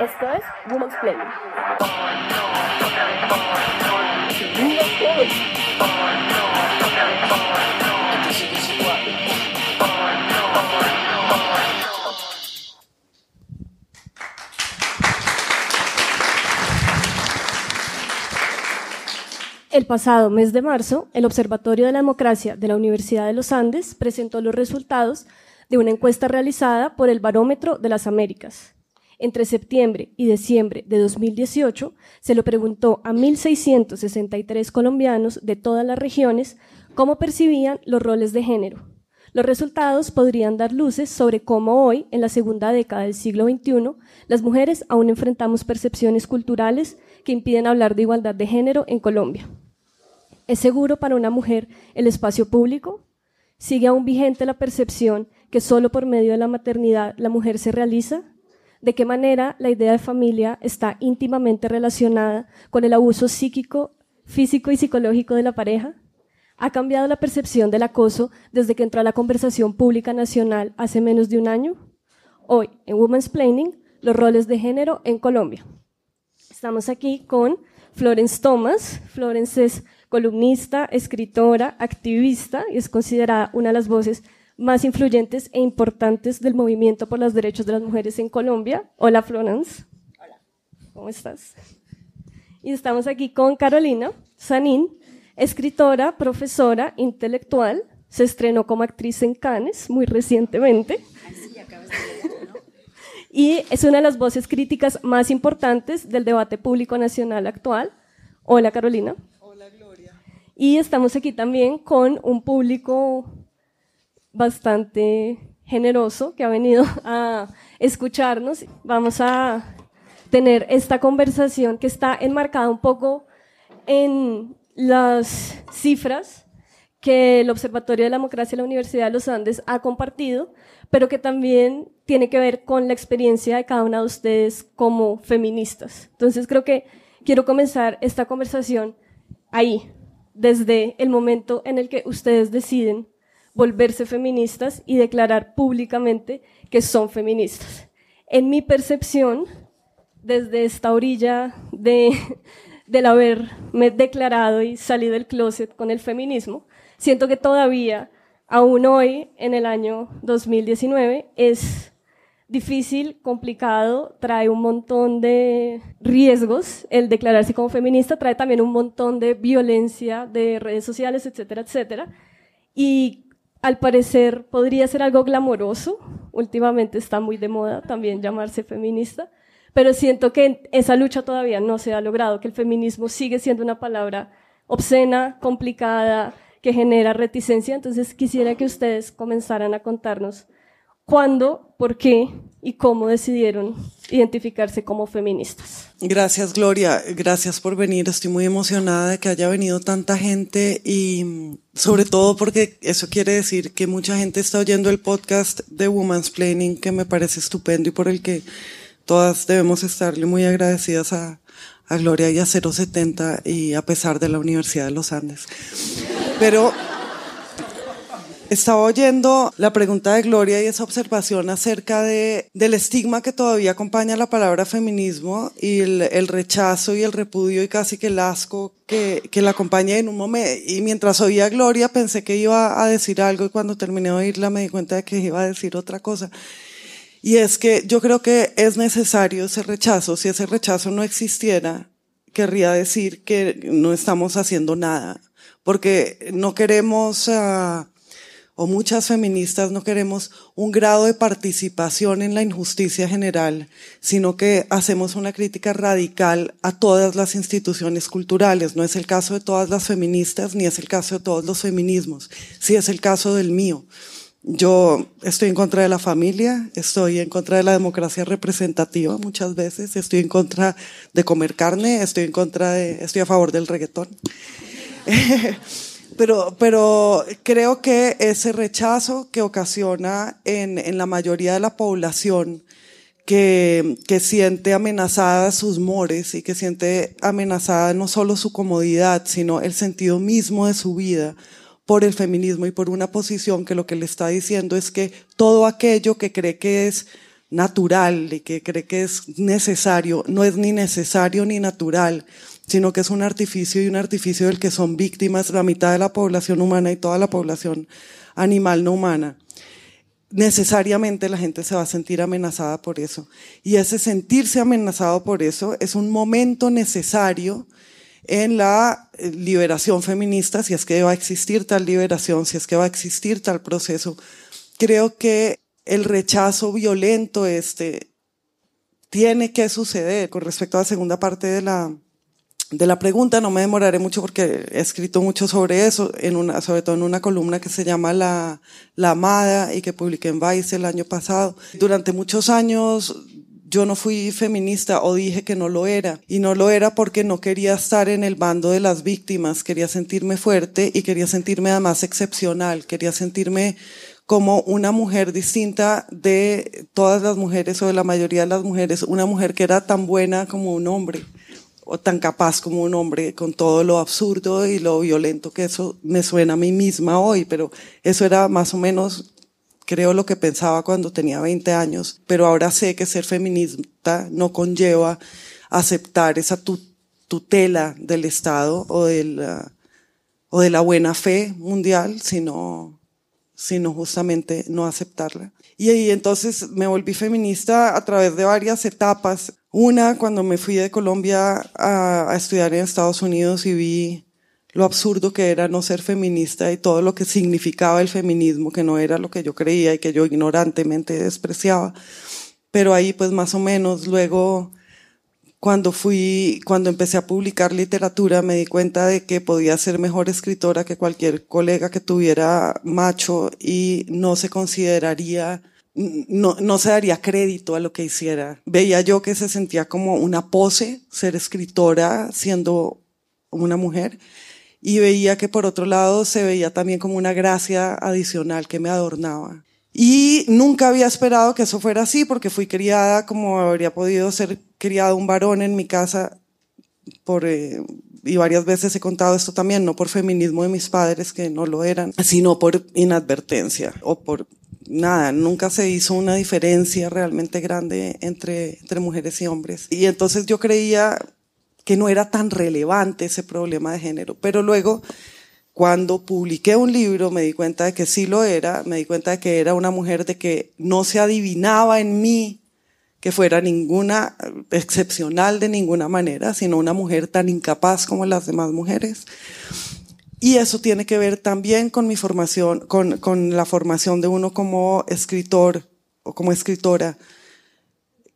Esto es Woman's Play. El pasado mes de marzo, el Observatorio de la Democracia de la Universidad de los Andes presentó los resultados de una encuesta realizada por el Barómetro de las Américas. Entre septiembre y diciembre de 2018 se lo preguntó a 1.663 colombianos de todas las regiones cómo percibían los roles de género. Los resultados podrían dar luces sobre cómo hoy, en la segunda década del siglo XXI, las mujeres aún enfrentamos percepciones culturales que impiden hablar de igualdad de género en Colombia. ¿Es seguro para una mujer el espacio público? ¿Sigue aún vigente la percepción que solo por medio de la maternidad la mujer se realiza? ¿De qué manera la idea de familia está íntimamente relacionada con el abuso psíquico, físico y psicológico de la pareja? ¿Ha cambiado la percepción del acoso desde que entró a la conversación pública nacional hace menos de un año? Hoy, en Women's Planning, los roles de género en Colombia. Estamos aquí con Florence Thomas. Florence es columnista, escritora, activista y es considerada una de las voces más influyentes e importantes del movimiento por los derechos de las mujeres en Colombia. Hola Florence. Hola. ¿Cómo estás? Y estamos aquí con Carolina Sanín, escritora, profesora, intelectual. Se estrenó como actriz en Cannes muy recientemente. Y es una de las voces críticas más importantes del debate público nacional actual. Hola Carolina. Hola Gloria. Y estamos aquí también con un público bastante generoso que ha venido a escucharnos. Vamos a tener esta conversación que está enmarcada un poco en las cifras que el Observatorio de la Democracia de la Universidad de los Andes ha compartido, pero que también tiene que ver con la experiencia de cada una de ustedes como feministas. Entonces creo que quiero comenzar esta conversación ahí, desde el momento en el que ustedes deciden volverse feministas y declarar públicamente que son feministas. En mi percepción, desde esta orilla de, del haberme declarado y salido del closet con el feminismo, siento que todavía, aún hoy, en el año 2019, es difícil, complicado, trae un montón de riesgos. El declararse como feminista trae también un montón de violencia de redes sociales, etcétera, etcétera. Y al parecer podría ser algo glamoroso. Últimamente está muy de moda también llamarse feminista, pero siento que esa lucha todavía no se ha logrado, que el feminismo sigue siendo una palabra obscena, complicada, que genera reticencia. Entonces quisiera que ustedes comenzaran a contarnos cuándo, por qué y cómo decidieron identificarse como feministas. Gracias, Gloria. Gracias por venir. Estoy muy emocionada de que haya venido tanta gente y sobre todo porque eso quiere decir que mucha gente está oyendo el podcast de Woman's Planning, que me parece estupendo y por el que todas debemos estarle muy agradecidas a, a Gloria y a 070 y a pesar de la Universidad de los Andes. Pero estaba oyendo la pregunta de Gloria y esa observación acerca de, del estigma que todavía acompaña la palabra feminismo y el, el rechazo y el repudio y casi que el asco que, que la acompaña en un momento. Y mientras oía a Gloria pensé que iba a decir algo y cuando terminé de oírla me di cuenta de que iba a decir otra cosa. Y es que yo creo que es necesario ese rechazo. Si ese rechazo no existiera, querría decir que no estamos haciendo nada. Porque no queremos... Uh, o muchas feministas no queremos un grado de participación en la injusticia general, sino que hacemos una crítica radical a todas las instituciones culturales. No es el caso de todas las feministas, ni es el caso de todos los feminismos, sí es el caso del mío. Yo estoy en contra de la familia, estoy en contra de la democracia representativa muchas veces, estoy en contra de comer carne, estoy en contra de, estoy a favor del reggaetón. pero, pero creo que ese rechazo que ocasiona en, en la mayoría de la población que, que siente amenazada sus mores y que siente amenazada no solo su comodidad, sino el sentido mismo de su vida por el feminismo y por una posición que lo que le está diciendo es que todo aquello que cree que es natural y que cree que es necesario, no es ni necesario ni natural, sino que es un artificio y un artificio del que son víctimas la mitad de la población humana y toda la población animal no humana. Necesariamente la gente se va a sentir amenazada por eso. Y ese sentirse amenazado por eso es un momento necesario en la eh, liberación feminista, si es que va a existir tal liberación, si es que va a existir tal proceso. Creo que el rechazo violento este tiene que suceder. Con respecto a la segunda parte de la, de la pregunta, no me demoraré mucho porque he escrito mucho sobre eso, en una, sobre todo en una columna que se llama La, la Amada y que publiqué en Vice el año pasado. Durante muchos años yo no fui feminista o dije que no lo era. Y no lo era porque no quería estar en el bando de las víctimas, quería sentirme fuerte y quería sentirme además excepcional, quería sentirme como una mujer distinta de todas las mujeres o de la mayoría de las mujeres, una mujer que era tan buena como un hombre o tan capaz como un hombre con todo lo absurdo y lo violento que eso me suena a mí misma hoy, pero eso era más o menos creo lo que pensaba cuando tenía 20 años, pero ahora sé que ser feminista no conlleva aceptar esa tutela del Estado o de la, o de la buena fe mundial, sino sino justamente no aceptarla. Y ahí entonces me volví feminista a través de varias etapas. Una, cuando me fui de Colombia a, estudiar en Estados Unidos y vi lo absurdo que era no ser feminista y todo lo que significaba el feminismo, que no era lo que yo creía y que yo ignorantemente despreciaba. Pero ahí pues más o menos luego cuando fui, cuando empecé a publicar literatura, me di cuenta de que podía ser mejor escritora que cualquier colega que tuviera macho y no se consideraría, no, no se daría crédito a lo que hiciera. Veía yo que se sentía como una pose ser escritora siendo una mujer y veía que por otro lado se veía también como una gracia adicional que me adornaba. Y nunca había esperado que eso fuera así porque fui criada como habría podido ser criado un varón en mi casa por, eh, y varias veces he contado esto también, no por feminismo de mis padres que no lo eran, sino por inadvertencia o por nada, nunca se hizo una diferencia realmente grande entre, entre mujeres y hombres. Y entonces yo creía que no era tan relevante ese problema de género, pero luego cuando publiqué un libro me di cuenta de que sí lo era, me di cuenta de que era una mujer de que no se adivinaba en mí que fuera ninguna excepcional de ninguna manera, sino una mujer tan incapaz como las demás mujeres. Y eso tiene que ver también con mi formación, con, con la formación de uno como escritor o como escritora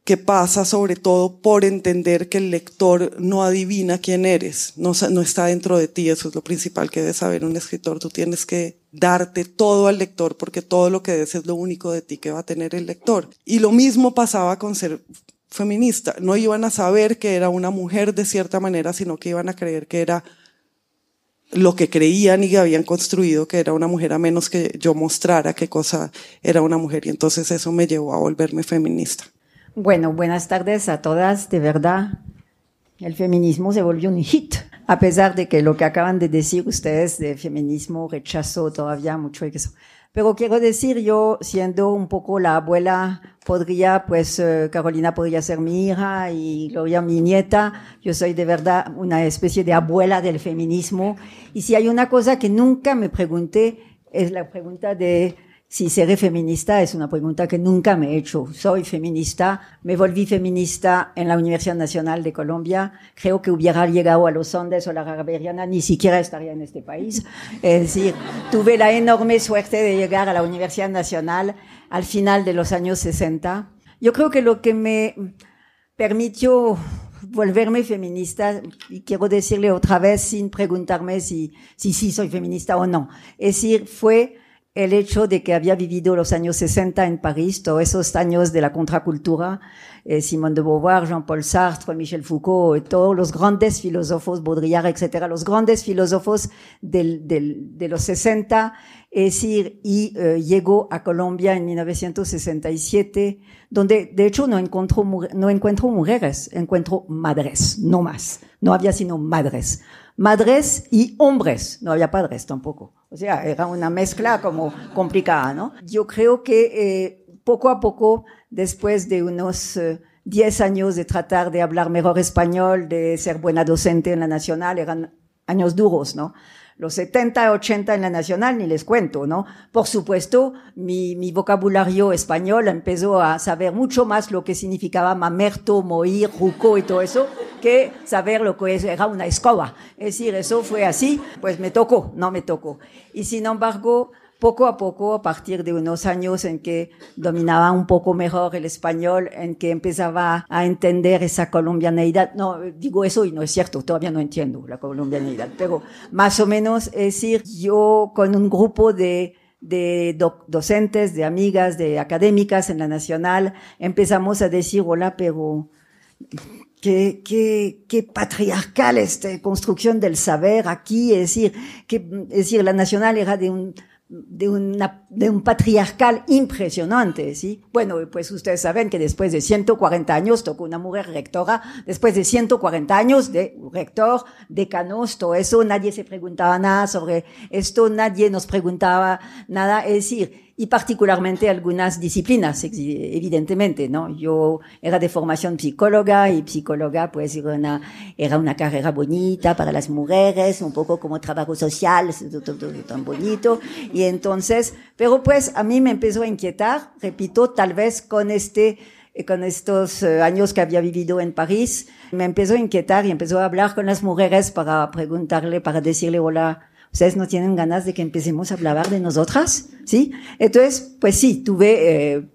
que pasa sobre todo por entender que el lector no adivina quién eres, no, no está dentro de ti, eso es lo principal que debe saber un escritor, tú tienes que darte todo al lector porque todo lo que des es lo único de ti que va a tener el lector. Y lo mismo pasaba con ser feminista, no iban a saber que era una mujer de cierta manera, sino que iban a creer que era lo que creían y que habían construido que era una mujer a menos que yo mostrara qué cosa era una mujer y entonces eso me llevó a volverme feminista. Bueno, buenas tardes a todas. De verdad, el feminismo se volvió un hit, a pesar de que lo que acaban de decir ustedes de feminismo rechazo todavía mucho eso. Pero quiero decir, yo siendo un poco la abuela, podría, pues eh, Carolina podría ser mi hija y Gloria mi nieta. Yo soy de verdad una especie de abuela del feminismo. Y si hay una cosa que nunca me pregunté, es la pregunta de si seré feminista es una pregunta que nunca me he hecho. Soy feminista, me volví feminista en la Universidad Nacional de Colombia. Creo que hubiera llegado a los Andes o la Garberiana, ni siquiera estaría en este país. Es decir, tuve la enorme suerte de llegar a la Universidad Nacional al final de los años 60. Yo creo que lo que me permitió volverme feminista, y quiero decirle otra vez sin preguntarme si sí si, soy feminista o no, es decir, fue el hecho de que había vivido los años 60 en París, todos esos años de la contracultura, eh, Simone de Beauvoir, Jean-Paul Sartre, Michel Foucault, todos los grandes filósofos, Baudrillard, etcétera, los grandes filósofos del, del, de los 60, es decir, y eh, llegó a Colombia en 1967, donde de hecho no encontró, no encuentro mujeres, encuentro madres, no más. No había sino madres madres y hombres, no había padres tampoco. O sea, era una mezcla como complicada, ¿no? Yo creo que eh, poco a poco, después de unos 10 eh, años de tratar de hablar mejor español, de ser buena docente en la nacional, eran años duros, ¿no? Los 70, 80 en la nacional, ni les cuento, ¿no? Por supuesto, mi, mi vocabulario español empezó a saber mucho más lo que significaba mamerto, moir, ruco y todo eso, que saber lo que era una escoba. Es decir, eso fue así, pues me tocó, no me tocó. Y sin embargo, poco a poco, a partir de unos años en que dominaba un poco mejor el español, en que empezaba a entender esa colombianeidad. No, digo eso y no es cierto, todavía no entiendo la colombianeidad, pero más o menos, es decir, yo con un grupo de de docentes, de amigas, de académicas en la nacional, empezamos a decir, hola, pero qué, qué, qué patriarcal esta construcción del saber aquí, es decir, que, es decir, la nacional era de un, de, una, de un patriarcal impresionante, ¿sí? Bueno, pues ustedes saben que después de 140 años tocó una mujer rectora, después de 140 años de rector, decanos, todo eso, nadie se preguntaba nada sobre esto, nadie nos preguntaba nada, es decir, y particularmente algunas disciplinas, evidentemente, ¿no? Yo era de formación psicóloga y psicóloga pues era una, era una carrera bonita para las mujeres, un poco como trabajo social, tan bonito. Y entonces, pero pues a mí me empezó a inquietar, repito, tal vez con este, con estos eh, años que había vivido en París, me empezó a inquietar y empezó a hablar con las mujeres para preguntarle, para decirle, hola, ¿Ustedes no tienen ganas de que empecemos a hablar de nosotras? ¿Sí? Entonces, pues sí, tuve, eh,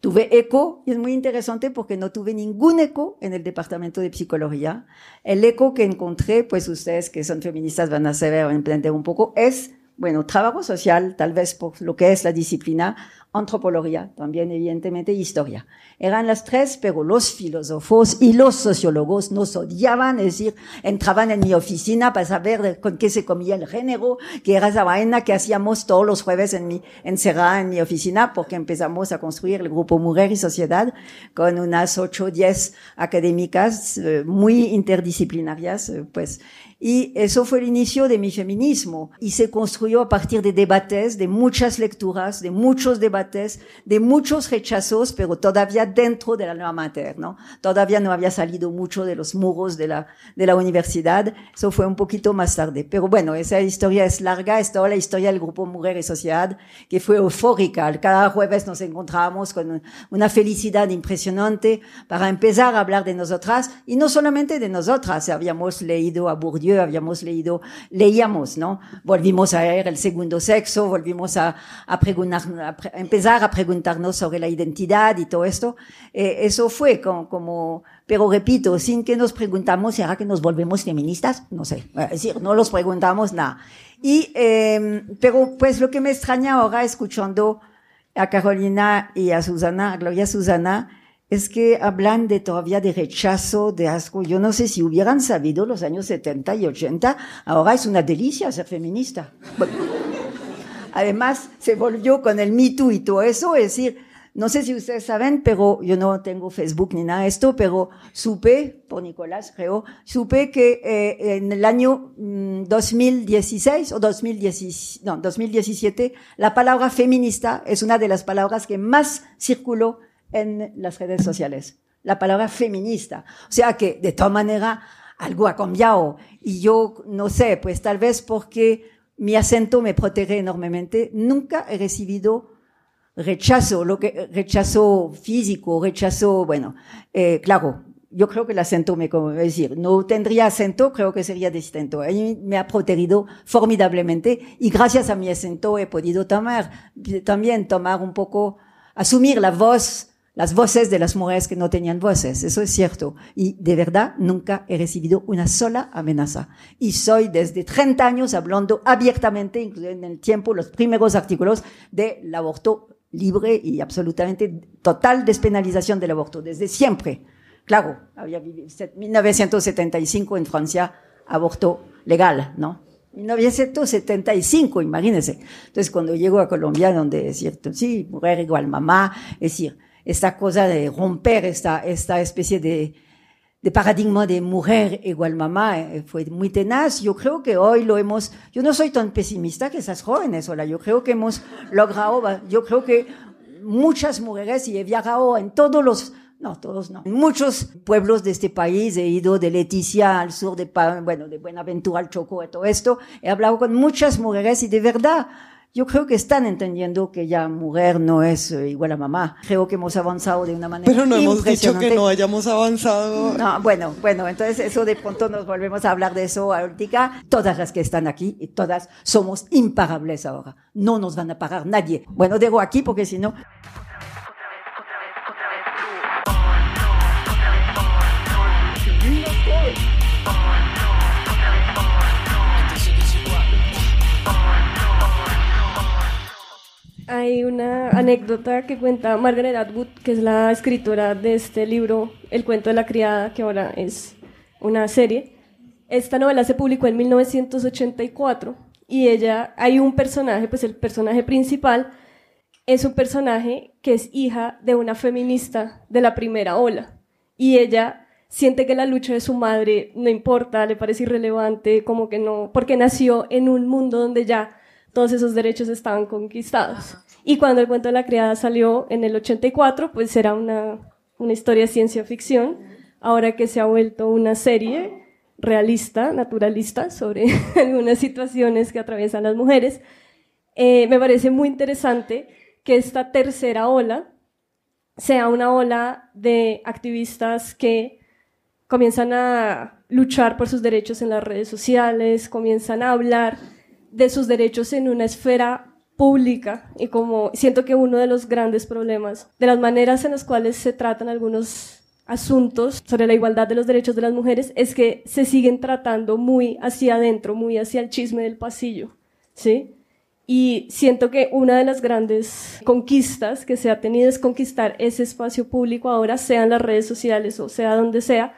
tuve eco y es muy interesante porque no tuve ningún eco en el departamento de psicología. El eco que encontré, pues ustedes que son feministas van a saber entender un poco, es, bueno, trabajo social, tal vez por lo que es la disciplina, antropología, también evidentemente historia. Eran las tres, pero los filósofos y los sociólogos nos odiaban, es decir, entraban en mi oficina para saber con qué se comía el género, que era esa vaina que hacíamos todos los jueves en mi, encerrada en mi oficina, porque empezamos a construir el grupo Mujer y Sociedad con unas ocho diez académicas eh, muy interdisciplinarias, eh, pues, y eso fue el inicio de mi feminismo y se construyó a partir de debates, de muchas lecturas, de muchos debates, de muchos rechazos, pero todavía dentro de la nueva mater, ¿no? Todavía no había salido mucho de los muros de la, de la universidad. Eso fue un poquito más tarde. Pero bueno, esa historia es larga. Es toda la historia del grupo Mujer y Sociedad que fue eufórica. Cada jueves nos encontrábamos con una felicidad impresionante para empezar a hablar de nosotras y no solamente de nosotras. Habíamos leído a Bourdieu habíamos leído, leíamos, ¿no? Volvimos a ver el segundo sexo, volvimos a, a, preguntar, a, empezar a preguntarnos sobre la identidad y todo esto. Eh, eso fue como, como, pero repito, sin que nos preguntamos, ¿será que nos volvemos feministas? No sé, es decir, no los preguntamos nada. Y, eh, pero pues lo que me extraña ahora escuchando a Carolina y a Susana, a Gloria Susana, es que hablan de todavía de rechazo, de asco. Yo no sé si hubieran sabido los años 70 y 80, ahora es una delicia ser feminista. Además, se volvió con el Me Too y todo eso, es decir, no sé si ustedes saben, pero yo no tengo Facebook ni nada de esto, pero supe, por Nicolás creo, supe que eh, en el año 2016 mm, o 2017, no, 2017, la palabra feminista es una de las palabras que más circuló en las redes sociales. La palabra feminista. O sea que, de todas maneras, algo ha cambiado. Y yo, no sé, pues tal vez porque mi acento me protege enormemente, nunca he recibido rechazo, lo que, rechazo físico, rechazo, bueno, eh, claro, yo creo que el acento me, como decir, no tendría acento, creo que sería distinto. me ha protegido formidablemente y gracias a mi acento he podido tomar, también tomar un poco, asumir la voz las voces de las mujeres que no tenían voces, eso es cierto. Y de verdad nunca he recibido una sola amenaza. Y soy desde 30 años hablando abiertamente, incluyendo en el tiempo los primeros artículos del aborto libre y absolutamente total despenalización del aborto, desde siempre. Claro, había vivido 1975 en Francia, aborto legal, ¿no? 1975, imagínense. Entonces, cuando llego a Colombia, donde es cierto, sí, mujer igual mamá, es decir, esta cosa de romper esta, esta especie de, de paradigma de mujer igual mamá eh, fue muy tenaz. Yo creo que hoy lo hemos, yo no soy tan pesimista que esas jóvenes, hola, yo creo que hemos logrado, yo creo que muchas mujeres y he viajado en todos los no, todos no. En muchos pueblos de este país he ido de Leticia al sur de, bueno, de Buenaventura al Choco y todo esto. He hablado con muchas mujeres y de verdad, yo creo que están entendiendo que ya mujer no es eh, igual a mamá. Creo que hemos avanzado de una manera Pero no hemos dicho que no hayamos avanzado. No, bueno, bueno, entonces eso de pronto nos volvemos a hablar de eso ahorita. Todas las que están aquí y todas somos imparables ahora. No nos van a pagar nadie. Bueno, dejo aquí porque si no... Hay una anécdota que cuenta Margaret Atwood, que es la escritora de este libro, El cuento de la criada, que ahora es una serie. Esta novela se publicó en 1984 y ella, hay un personaje, pues el personaje principal es un personaje que es hija de una feminista de la primera ola y ella siente que la lucha de su madre no importa, le parece irrelevante, como que no, porque nació en un mundo donde ya todos esos derechos estaban conquistados. Y cuando el cuento de la criada salió en el 84, pues era una, una historia de ciencia ficción, ahora que se ha vuelto una serie realista, naturalista, sobre algunas situaciones que atraviesan las mujeres, eh, me parece muy interesante que esta tercera ola sea una ola de activistas que comienzan a luchar por sus derechos en las redes sociales, comienzan a hablar de sus derechos en una esfera pública y como siento que uno de los grandes problemas de las maneras en las cuales se tratan algunos asuntos sobre la igualdad de los derechos de las mujeres es que se siguen tratando muy hacia adentro, muy hacia el chisme del pasillo, ¿sí? Y siento que una de las grandes conquistas que se ha tenido es conquistar ese espacio público ahora, sea en las redes sociales o sea donde sea,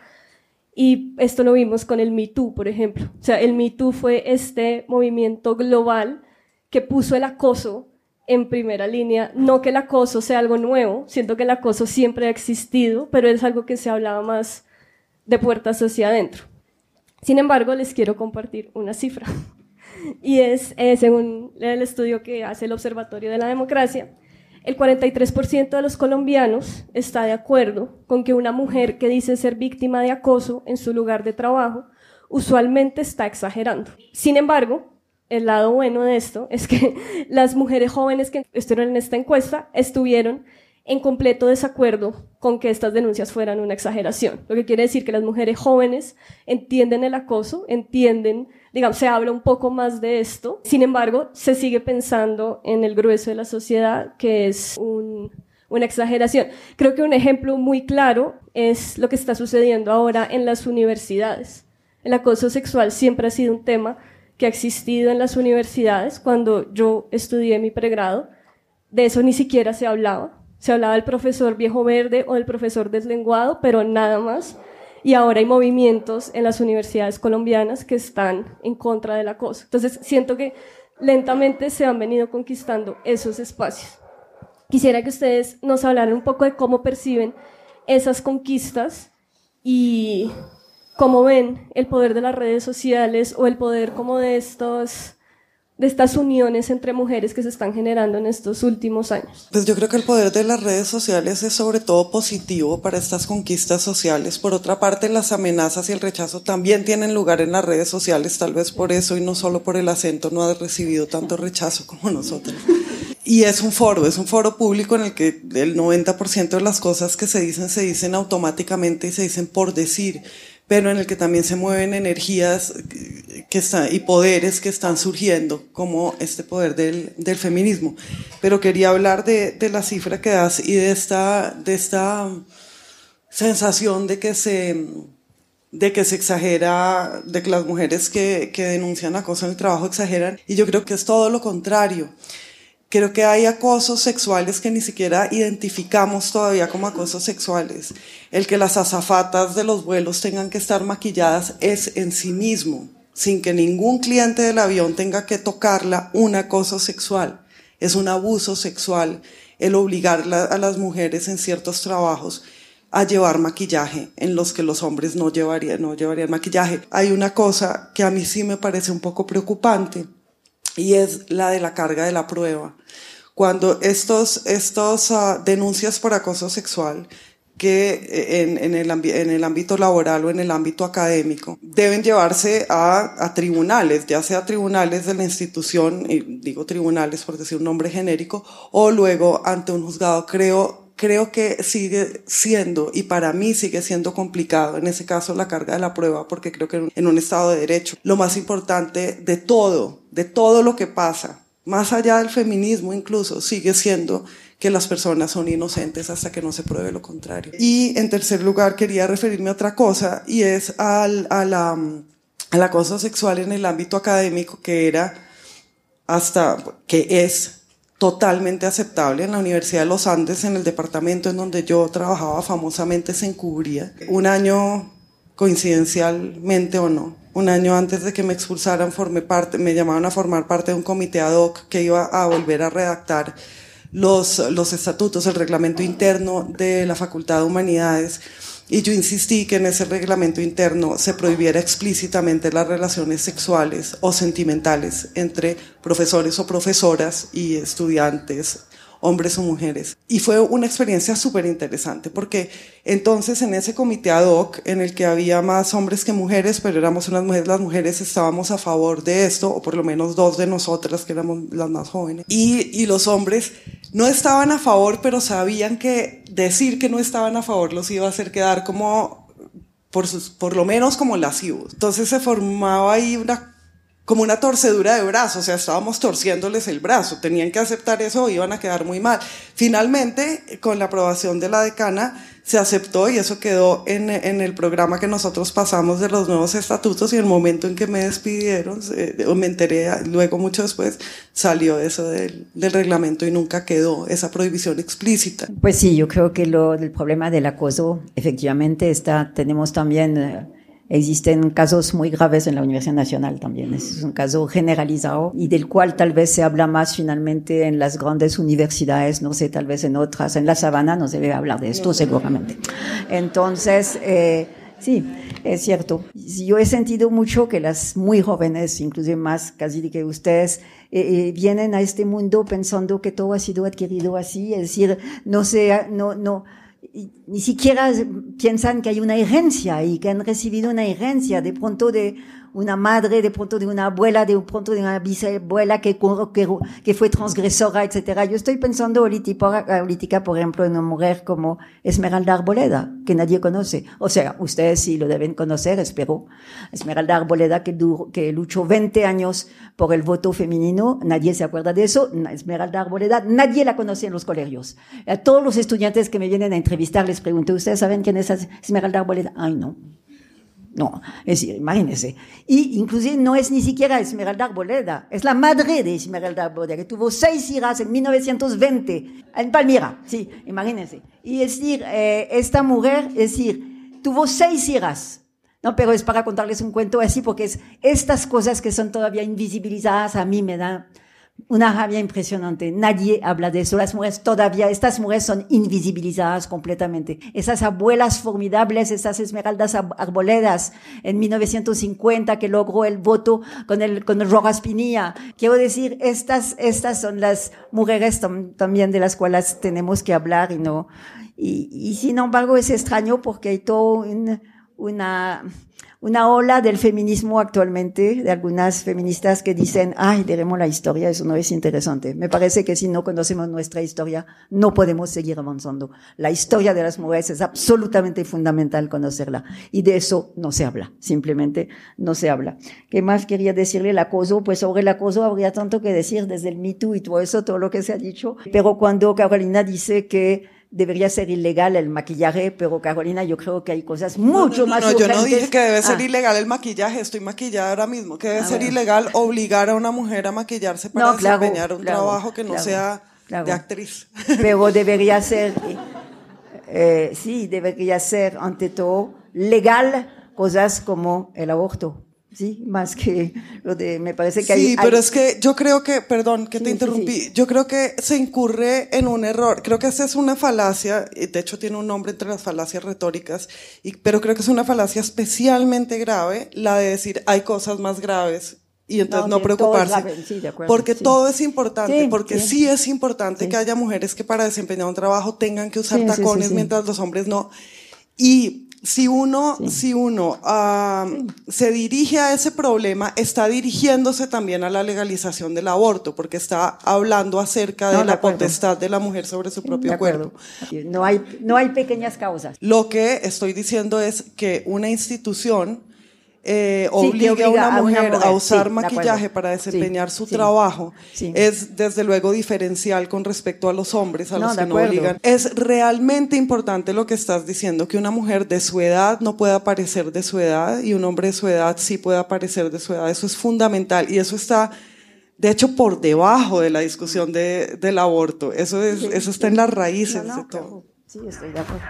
y esto lo vimos con el Me Too, por ejemplo. O sea, el Me Too fue este movimiento global que puso el acoso en primera línea. No que el acoso sea algo nuevo, siento que el acoso siempre ha existido, pero es algo que se hablaba más de puertas hacia adentro. Sin embargo, les quiero compartir una cifra. Y es, eh, según el estudio que hace el Observatorio de la Democracia, el 43% de los colombianos está de acuerdo con que una mujer que dice ser víctima de acoso en su lugar de trabajo usualmente está exagerando. Sin embargo, el lado bueno de esto es que las mujeres jóvenes que estuvieron en esta encuesta estuvieron en completo desacuerdo con que estas denuncias fueran una exageración. Lo que quiere decir que las mujeres jóvenes entienden el acoso, entienden digamos, se habla un poco más de esto. Sin embargo, se sigue pensando en el grueso de la sociedad que es una exageración. Creo que un ejemplo muy claro es lo que está sucediendo ahora en las universidades. El acoso sexual siempre ha sido un tema que ha existido en las universidades. Cuando yo estudié mi pregrado, de eso ni siquiera se hablaba. Se hablaba del profesor viejo verde o del profesor deslenguado, pero nada más y ahora hay movimientos en las universidades colombianas que están en contra del acoso. Entonces, siento que lentamente se han venido conquistando esos espacios. Quisiera que ustedes nos hablaran un poco de cómo perciben esas conquistas y cómo ven el poder de las redes sociales o el poder como de estos de estas uniones entre mujeres que se están generando en estos últimos años? Pues yo creo que el poder de las redes sociales es sobre todo positivo para estas conquistas sociales. Por otra parte, las amenazas y el rechazo también tienen lugar en las redes sociales, tal vez por eso y no solo por el acento no ha recibido tanto rechazo como nosotros. Y es un foro, es un foro público en el que el 90% de las cosas que se dicen se dicen automáticamente y se dicen por decir pero en el que también se mueven energías que están, y poderes que están surgiendo, como este poder del, del feminismo. Pero quería hablar de, de, la cifra que das y de esta, de esta sensación de que se, de que se exagera, de que las mujeres que, que denuncian acoso en el trabajo exageran, y yo creo que es todo lo contrario. Creo que hay acosos sexuales que ni siquiera identificamos todavía como acosos sexuales. El que las azafatas de los vuelos tengan que estar maquilladas es en sí mismo, sin que ningún cliente del avión tenga que tocarla, un acoso sexual. Es un abuso sexual el obligar a las mujeres en ciertos trabajos a llevar maquillaje en los que los hombres no llevarían, no llevarían maquillaje. Hay una cosa que a mí sí me parece un poco preocupante y es la de la carga de la prueba cuando estos, estos uh, denuncias por acoso sexual que eh, en, en, el, en, el, ámbito laboral o en el ámbito académico deben llevarse a, a, tribunales, ya sea tribunales de la institución, y digo tribunales por decir un nombre genérico, o luego ante un juzgado. Creo, creo que sigue siendo, y para mí sigue siendo complicado, en ese caso la carga de la prueba, porque creo que en un Estado de Derecho, lo más importante de todo, de todo lo que pasa, más allá del feminismo incluso, sigue siendo que las personas son inocentes hasta que no se pruebe lo contrario. Y en tercer lugar, quería referirme a otra cosa, y es al, a la, al acoso sexual en el ámbito académico, que era hasta, que es totalmente aceptable. En la Universidad de los Andes, en el departamento en donde yo trabajaba famosamente, se encubría. Un año, coincidencialmente o no, un año antes de que me expulsaran, formé parte, me llamaban a formar parte de un comité ad hoc que iba a volver a redactar los, los estatutos, el reglamento interno de la Facultad de Humanidades. Y yo insistí que en ese reglamento interno se prohibiera explícitamente las relaciones sexuales o sentimentales entre profesores o profesoras y estudiantes hombres o mujeres. Y fue una experiencia súper interesante porque entonces en ese comité ad hoc en el que había más hombres que mujeres, pero éramos unas mujeres, las mujeres estábamos a favor de esto, o por lo menos dos de nosotras que éramos las más jóvenes. Y, y los hombres no estaban a favor, pero sabían que decir que no estaban a favor los iba a hacer quedar como por, sus, por lo menos como lascivos. Entonces se formaba ahí una como una torcedura de brazo, o sea, estábamos torciéndoles el brazo, tenían que aceptar eso o iban a quedar muy mal. Finalmente, con la aprobación de la decana, se aceptó y eso quedó en, en el programa que nosotros pasamos de los nuevos estatutos y el momento en que me despidieron, o me enteré luego mucho después, salió eso del, del, reglamento y nunca quedó esa prohibición explícita. Pues sí, yo creo que lo, el problema del acoso efectivamente está, tenemos también... Eh, Existen casos muy graves en la Universidad Nacional también. Es un caso generalizado y del cual tal vez se habla más finalmente en las grandes universidades, no sé, tal vez en otras. En la sabana no se debe hablar de esto seguramente. Entonces, eh, sí, es cierto. Yo he sentido mucho que las muy jóvenes, inclusive más casi que ustedes, eh, eh, vienen a este mundo pensando que todo ha sido adquirido así, es decir, no sea, no, no, ni siquiera piensan que hay una herencia y que han recibido una herencia de pronto de una madre, de pronto de una abuela, de pronto de una bisabuela que, que, que fue transgresora, etcétera. Yo estoy pensando ahorita, por ejemplo, en una mujer como Esmeralda Arboleda, que nadie conoce. O sea, ustedes sí lo deben conocer, espero. Esmeralda Arboleda, que, que luchó 20 años por el voto femenino, nadie se acuerda de eso. Esmeralda Arboleda, nadie la conoce en los colegios. A todos los estudiantes que me vienen a entrevistar les pregunto, ¿ustedes saben quién es Esmeralda Arboleda? Ay, no. No, es decir, imagínense. Y inclusive no es ni siquiera Esmeralda Arboleda, es la madre de Esmeralda Arboleda, que tuvo seis hijas en 1920, en Palmira, sí, imagínense. Y es decir, eh, esta mujer, es decir, tuvo seis hijas. No, pero es para contarles un cuento así, porque es estas cosas que son todavía invisibilizadas a mí me dan una rabia impresionante. Nadie habla de eso. Las mujeres todavía, estas mujeres son invisibilizadas completamente. Esas abuelas formidables, esas esmeraldas arboledas en 1950 que logró el voto con el, con Rojas Pinilla. Quiero decir, estas, estas son las mujeres también de las cuales tenemos que hablar y no, y, y sin embargo es extraño porque hay todo una, una ola del feminismo actualmente, de algunas feministas que dicen, ay, diremos la historia, eso no es interesante. Me parece que si no conocemos nuestra historia, no podemos seguir avanzando. La historia de las mujeres es absolutamente fundamental conocerla. Y de eso no se habla, simplemente no se habla. ¿Qué más quería decirle? El acoso, pues sobre el acoso habría tanto que decir desde el Me y todo eso, todo lo que se ha dicho. Pero cuando Carolina dice que debería ser ilegal el maquillaje, pero Carolina, yo creo que hay cosas mucho más no, yo no dije que debe ser ah. ilegal el maquillaje, estoy maquillada ahora mismo, que debe ah, ser ilegal obligar a una mujer a maquillarse para desempeñar un trabajo que no sea de actriz. Pero debería ser, eh, sí, debería ser ante todo legal cosas como el aborto sí, más que lo de, me parece que hay... Sí, pero es que yo creo que, perdón que te interrumpí, yo creo que se incurre en un error, creo que esa es una falacia, de hecho tiene un nombre entre las falacias retóricas, y, pero creo que es una falacia especialmente grave la de decir hay cosas más graves y entonces no, preocuparse. porque todo es importante, porque sí, es importante que haya mujeres que para desempeñar un trabajo tengan que usar tacones mientras los hombres no. Y si uno, si uno ah, se dirige a ese problema, está dirigiéndose también a la legalización del aborto, porque está hablando acerca de la potestad de la mujer sobre su propio cuerpo. No hay, no hay pequeñas causas. Lo que estoy diciendo es que una institución eh, obliga, a una mujer a, usar maquillaje para desempeñar su trabajo es desde luego diferencial con respecto a los hombres a los que no obligan. Es realmente importante lo que estás diciendo, que una mujer de su edad no pueda parecer de su edad y un hombre de su edad sí pueda parecer de su edad. Eso es fundamental y eso está de hecho, por debajo de la discusión de, del aborto. Eso, es, eso está en las raíces de todo. Sí, estoy de acuerdo.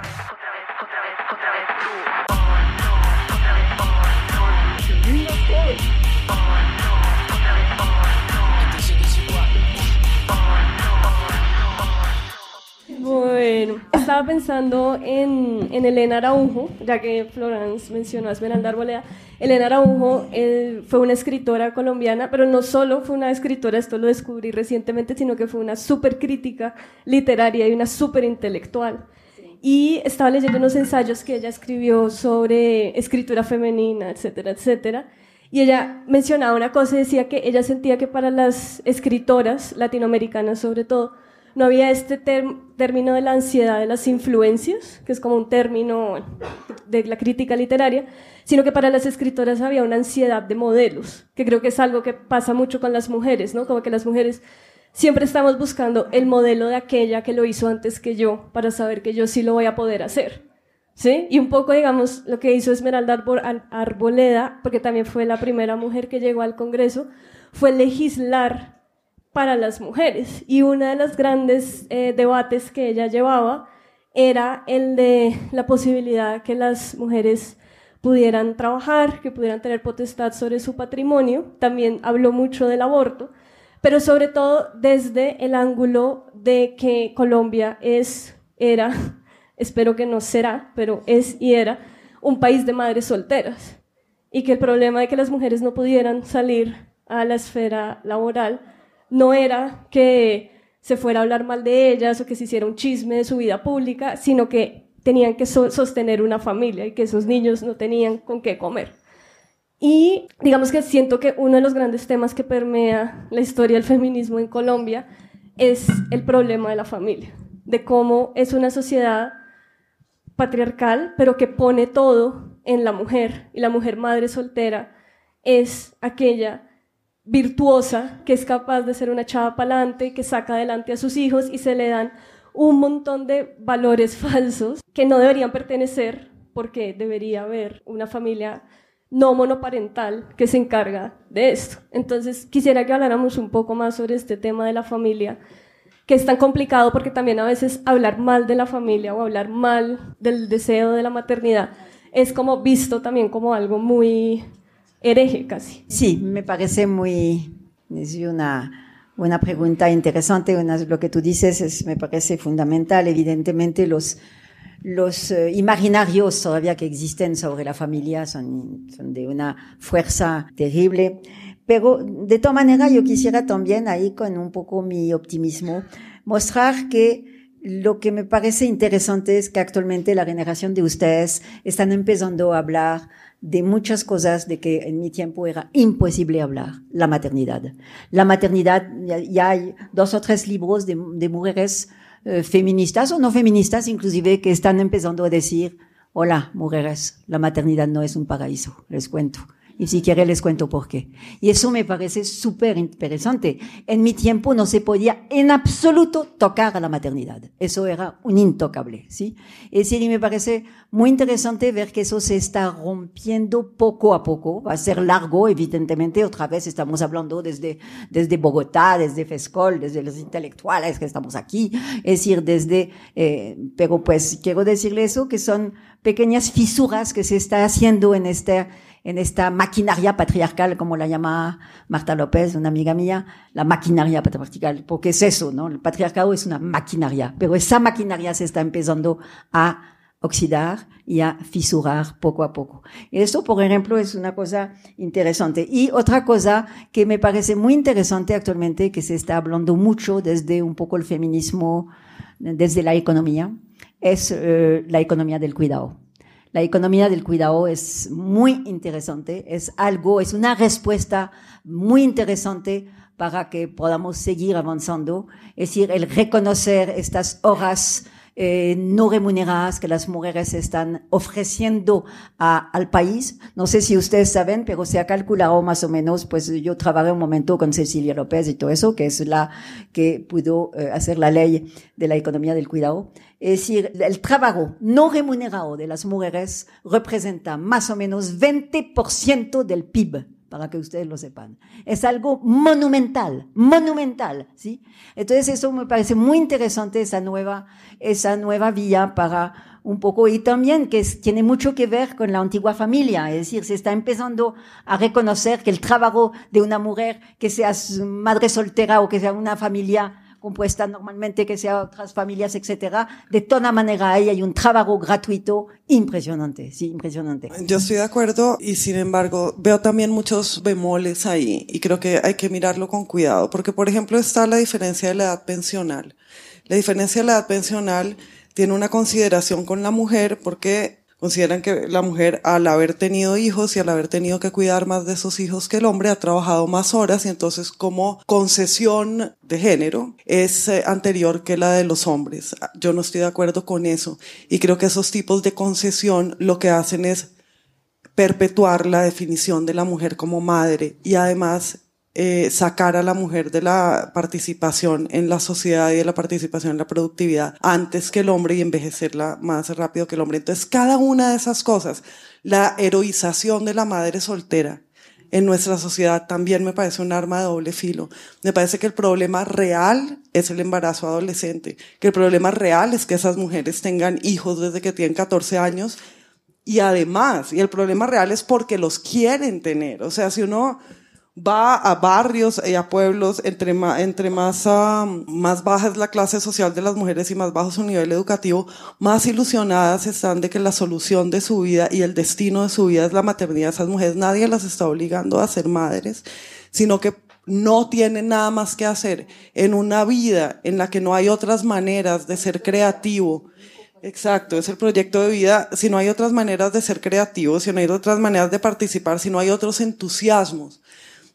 Bueno, estaba pensando en, en, Elena Araujo, ya que Florence mencionó a Esmeralda Arboleda. Elena Araujo eh, fue una escritora colombiana, pero no solo fue una escritora, esto lo descubrí recientemente, sino que fue una súper crítica literaria y una súper intelectual. Y estaba leyendo unos ensayos que ella escribió sobre escritura femenina, etcétera, etcétera. Y ella mencionaba una cosa y decía que ella sentía que para las escritoras latinoamericanas sobre todo, no había este término de la ansiedad de las influencias, que es como un término de la crítica literaria, sino que para las escritoras había una ansiedad de modelos, que creo que es algo que pasa mucho con las mujeres, ¿no? Como que las mujeres siempre estamos buscando el modelo de aquella que lo hizo antes que yo, para saber que yo sí lo voy a poder hacer. ¿Sí? Y un poco, digamos, lo que hizo Esmeralda Arboleda, porque también fue la primera mujer que llegó al Congreso, fue legislar para las mujeres. Y uno de los grandes eh, debates que ella llevaba era el de la posibilidad que las mujeres pudieran trabajar, que pudieran tener potestad sobre su patrimonio. También habló mucho del aborto, pero sobre todo desde el ángulo de que Colombia es, era, espero que no será, pero es y era un país de madres solteras. Y que el problema de que las mujeres no pudieran salir a la esfera laboral no era que se fuera a hablar mal de ellas o que se hiciera un chisme de su vida pública, sino que tenían que sostener una familia y que esos niños no tenían con qué comer. Y digamos que siento que uno de los grandes temas que permea la historia del feminismo en Colombia es el problema de la familia, de cómo es una sociedad patriarcal, pero que pone todo en la mujer, y la mujer madre soltera es aquella virtuosa, que es capaz de ser una chava pa'lante, que saca adelante a sus hijos y se le dan un montón de valores falsos que no deberían pertenecer porque debería haber una familia no monoparental que se encarga de esto. Entonces, quisiera que habláramos un poco más sobre este tema de la familia, que es tan complicado porque también a veces hablar mal de la familia o hablar mal del deseo de la maternidad es como visto también como algo muy hereje casi. Sí, me parece muy, es una, una pregunta interesante, una, lo que tú dices es, me parece fundamental, evidentemente los, los uh, imaginarios todavía que existen sobre la familia son, son de una fuerza terrible, pero de todas maneras yo quisiera también ahí con un poco mi optimismo mostrar que lo que me parece interesante es que actualmente la generación de ustedes están empezando a hablar de muchas cosas de que en mi tiempo era imposible hablar, la maternidad. La maternidad, ya, hay dos o tres libros de, de mujeres eh, feministas o no feministas inclusive que están empezando a decir, hola mujeres, la maternidad no es un paraíso, les cuento. Y si quiere les cuento por qué. Y eso me parece súper interesante. En mi tiempo no se podía en absoluto tocar a la maternidad. Eso era un intocable, ¿sí? Es decir, y me parece muy interesante ver que eso se está rompiendo poco a poco. Va a ser largo, evidentemente. Otra vez estamos hablando desde, desde Bogotá, desde FESCOL, desde los intelectuales que estamos aquí. Es decir, desde, eh, pero pues quiero decirle eso, que son pequeñas fisuras que se está haciendo en este, en esta maquinaria patriarcal, como la llama Marta López, una amiga mía, la maquinaria patriarcal, porque es eso, ¿no? El patriarcado es una maquinaria, pero esa maquinaria se está empezando a, oxidar y a fisurar poco a poco. Esto, por ejemplo, es una cosa interesante. Y otra cosa que me parece muy interesante actualmente, que se está hablando mucho desde un poco el feminismo, desde la economía, es eh, la economía del cuidado. La economía del cuidado es muy interesante, es algo, es una respuesta muy interesante para que podamos seguir avanzando, es decir, el reconocer estas horas eh, no remuneradas que las mujeres están ofreciendo al país. No sé si ustedes saben, pero se ha calculado más o menos, pues yo trabajé un momento con Cecilia López y todo eso, que es la que pudo eh, hacer la ley de la economía del cuidado. Es decir, el trabajo no remunerado de las mujeres representa más o menos 20% del PIB para que ustedes lo sepan. Es algo monumental, monumental, ¿sí? Entonces eso me parece muy interesante, esa nueva, esa nueva vía para un poco, y también que tiene mucho que ver con la antigua familia, es decir, se está empezando a reconocer que el trabajo de una mujer, que sea madre soltera o que sea una familia compuesta normalmente que sea otras familias, etcétera. De toda manera, ahí hay un trabajo gratuito impresionante, sí, impresionante. Yo estoy de acuerdo y sin embargo veo también muchos bemoles ahí y creo que hay que mirarlo con cuidado porque, por ejemplo, está la diferencia de la edad pensional. La diferencia de la edad pensional tiene una consideración con la mujer porque Consideran que la mujer, al haber tenido hijos y al haber tenido que cuidar más de esos hijos que el hombre, ha trabajado más horas y entonces como concesión de género es eh, anterior que la de los hombres. Yo no estoy de acuerdo con eso y creo que esos tipos de concesión lo que hacen es perpetuar la definición de la mujer como madre y además eh, sacar a la mujer de la participación en la sociedad y de la participación en la productividad antes que el hombre y envejecerla más rápido que el hombre. Entonces, cada una de esas cosas, la heroización de la madre soltera en nuestra sociedad también me parece un arma de doble filo. Me parece que el problema real es el embarazo adolescente, que el problema real es que esas mujeres tengan hijos desde que tienen 14 años y además, y el problema real es porque los quieren tener. O sea, si uno va a barrios y a pueblos, entre, más, entre más, ah, más baja es la clase social de las mujeres y más bajo su nivel educativo, más ilusionadas están de que la solución de su vida y el destino de su vida es la maternidad. Esas mujeres nadie las está obligando a ser madres, sino que no tienen nada más que hacer en una vida en la que no hay otras maneras de ser creativo. Exacto, es el proyecto de vida. Si no hay otras maneras de ser creativo, si no hay otras maneras de participar, si no hay otros entusiasmos,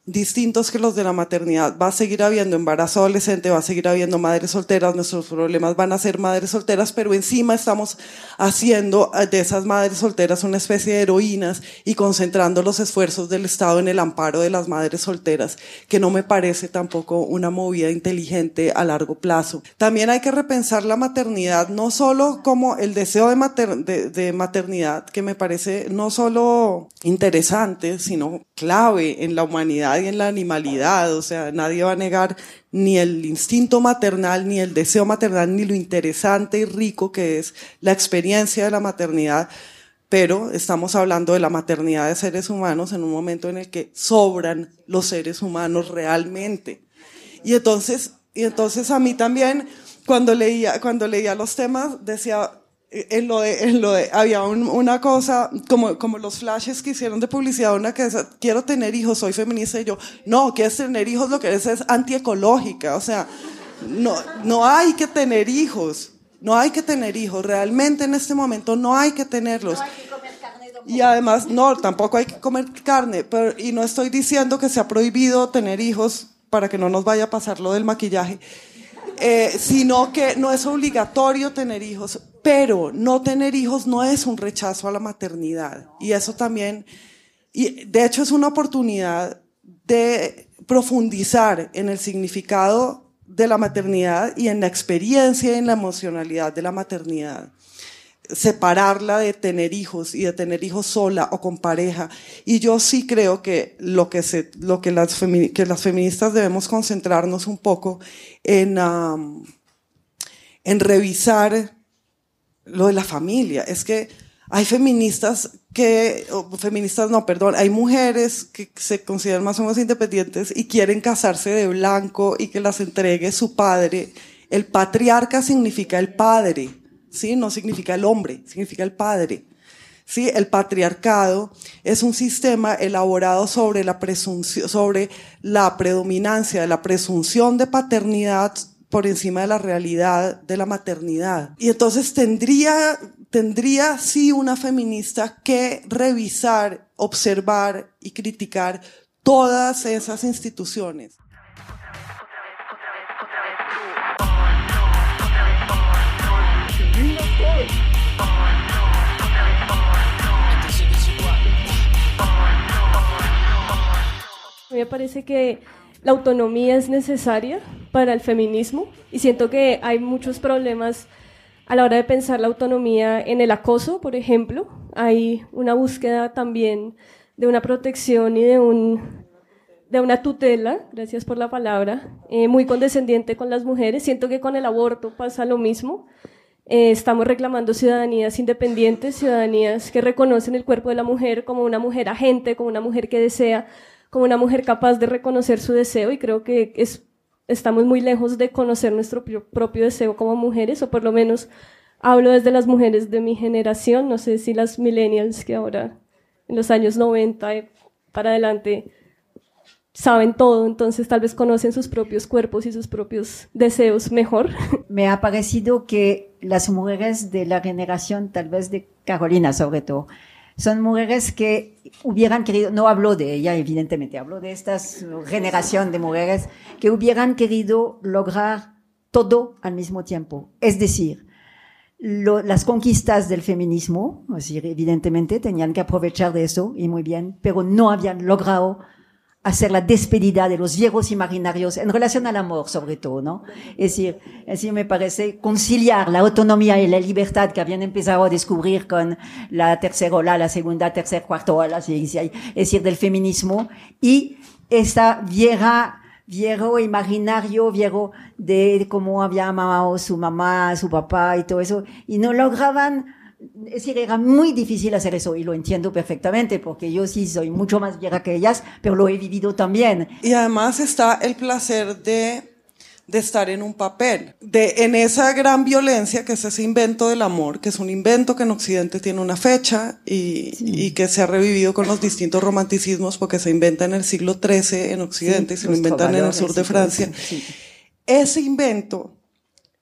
distintos que los de la maternidad. Va a seguir habiendo embarazo adolescente, va a seguir habiendo madres solteras, nuestros problemas van a ser madres solteras, pero encima estamos haciendo de esas madres solteras una especie de heroínas y concentrando los esfuerzos del Estado en el amparo de las madres solteras, que no me parece tampoco una movida inteligente a largo plazo. También hay que repensar la maternidad, no solo como el deseo de, de maternidad, que me parece no solo interesante, sino clave en la humanidad y en la animalidad, o sea, nadie va a negar ni el instinto maternal, ni el deseo maternal, ni lo interesante y rico que es la experiencia de la maternidad, pero estamos hablando de la maternidad de seres humanos en un momento en el que sobran los seres humanos realmente. Y entonces, y entonces a mí también, cuando leía, cuando leía los temas, decía, en lo de, en lo de, había una cosa, como, como los flashes que hicieron de publicidad, una que decía, quiero tener hijos, soy feminista, y yo, no, quieres tener hijos, lo que eres es antiecológica, o sea, no, no hay que tener hijos, no hay que tener hijos, realmente en este momento no hay que tenerlos. y además, no, tampoco hay que comer carne, pero, y no estoy diciendo que sea prohibido tener hijos para que no nos vaya a pasar lo del maquillaje, eh, sino que no es obligatorio tener hijos, pero no tener hijos no es un rechazo a la maternidad. Y eso también, y de hecho es una oportunidad de profundizar en el significado de la maternidad y en la experiencia y en la emocionalidad de la maternidad separarla de tener hijos y de tener hijos sola o con pareja. Y yo sí creo que lo que, se, lo que, las, que las feministas debemos concentrarnos un poco en, en revisar lo de la familia. Es que hay feministas que, feministas no, perdón, hay mujeres que se consideran más o menos independientes y quieren casarse de blanco y que las entregue su padre. El patriarca significa el padre, ¿sí? No significa el hombre, significa el padre. ¿sí? El patriarcado es un sistema elaborado sobre la presunción, sobre la predominancia de la presunción de paternidad por encima de la realidad de la maternidad. Y entonces tendría, tendría sí una feminista que revisar, observar y criticar todas esas instituciones. Me parece que la autonomía es necesaria para el feminismo y siento que hay muchos problemas a la hora de pensar la autonomía en el acoso, por ejemplo. Hay una búsqueda también de una protección y de, un, de una tutela, gracias por la palabra, eh, muy condescendiente con las mujeres. Siento que con el aborto pasa lo mismo. Eh, estamos reclamando ciudadanías independientes, ciudadanías que reconocen el cuerpo de la mujer como una mujer agente, como una mujer que desea como una mujer capaz de reconocer su deseo y creo que es, estamos muy lejos de conocer nuestro propio deseo como mujeres, o por lo menos hablo desde las mujeres de mi generación, no sé si las millennials que ahora en los años 90 para adelante saben todo, entonces tal vez conocen sus propios cuerpos y sus propios deseos mejor. Me ha parecido que las mujeres de la generación, tal vez de Carolina sobre todo, son mujeres que hubieran querido, no hablo de ella evidentemente, hablo de esta generación de mujeres que hubieran querido lograr todo al mismo tiempo. Es decir, las conquistas del feminismo, es decir, evidentemente tenían que aprovechar de eso y muy bien, pero no habían logrado hacer la despedida de los viejos imaginarios en relación al amor, sobre todo, ¿no? Es decir, es decir, me parece conciliar la autonomía y la libertad que habían empezado a descubrir con la tercera ola, la segunda, tercera, cuarta ola, es decir, del feminismo y esta vieja viejo imaginario, viejo de cómo había amado su mamá, su papá y todo eso, y no lograban es decir, era muy difícil hacer eso y lo entiendo perfectamente porque yo sí soy mucho más vieja que ellas, pero lo he vivido también. Y además está el placer de, de estar en un papel, de en esa gran violencia que es ese invento del amor, que es un invento que en Occidente tiene una fecha y, y que se ha revivido con los distintos romanticismos porque se inventa en el siglo XIII en Occidente y se lo inventan en el sur de Francia. Ese invento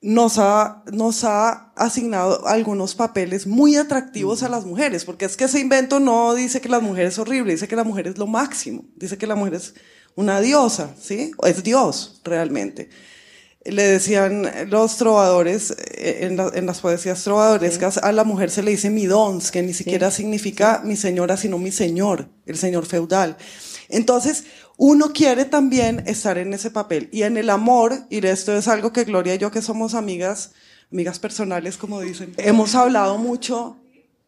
nos ha, nos ha asignado algunos papeles muy atractivos a las mujeres, porque es que ese invento no dice que la mujer es horrible, dice que la mujer es lo máximo, dice que la mujer es una diosa, ¿sí? Es Dios, realmente. Le decían los trovadores, eh, en, las poesías trovadorescas, a la mujer se le dice mi dons, que ni siquiera significa mi señora, sino mi señor, el señor feudal. Entonces, uno quiere también estar en ese papel. Y en el amor, y esto es algo que Gloria y yo, que somos amigas, amigas personales, como dicen, hemos hablado mucho.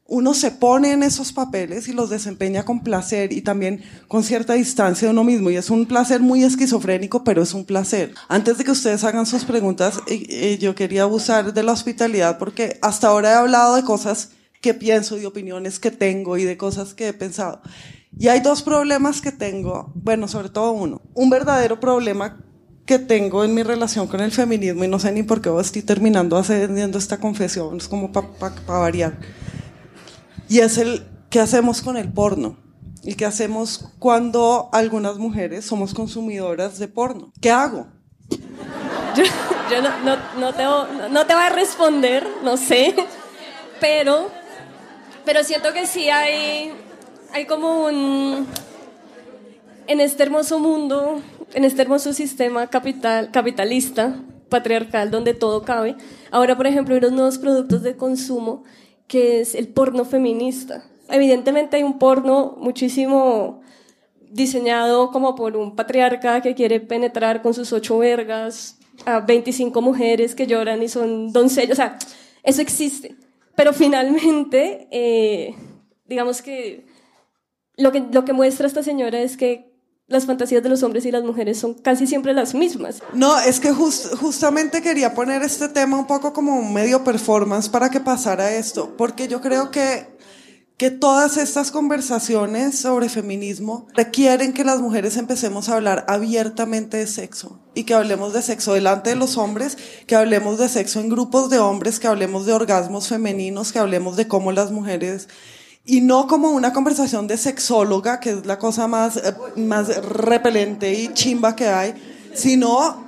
Uno se pone en esos papeles y los desempeña con placer y también con cierta distancia de uno mismo. Y es un placer muy esquizofrénico, pero es un placer. Antes de que ustedes hagan sus preguntas, eh, eh, yo quería abusar de la hospitalidad porque hasta ahora he hablado de cosas que pienso, de opiniones que tengo y de cosas que he pensado. Y hay dos problemas que tengo, bueno, sobre todo uno. Un verdadero problema que tengo en mi relación con el feminismo, y no sé ni por qué estoy terminando haciendo esta confesión, es como para variar. Y es el qué hacemos con el porno. Y qué hacemos cuando algunas mujeres somos consumidoras de porno. ¿Qué hago? Yo, no, te, no te voy a responder, no sé, pero, pero siento que sí hay hay como un... En este hermoso mundo, en este hermoso sistema capital, capitalista, patriarcal, donde todo cabe, ahora, por ejemplo, hay unos nuevos productos de consumo que es el porno feminista. Evidentemente hay un porno muchísimo diseñado como por un patriarca que quiere penetrar con sus ocho vergas a 25 mujeres que lloran y son doncellas. O sea, eso existe. Pero finalmente, eh, digamos que lo que, lo que muestra esta señora es que las fantasías de los hombres y las mujeres son casi siempre las mismas. No, es que justamente quería poner este tema un poco como un medio performance para que pasara esto, porque yo creo que que todas estas conversaciones sobre feminismo requieren que las mujeres empecemos a hablar abiertamente de sexo y que hablemos de sexo delante de los hombres, que hablemos de sexo en grupos de hombres, que hablemos de orgasmos femeninos, que hablemos de cómo las mujeres y no como una conversación de sexóloga, que es la cosa más, eh, más repelente y chimba que hay, sino,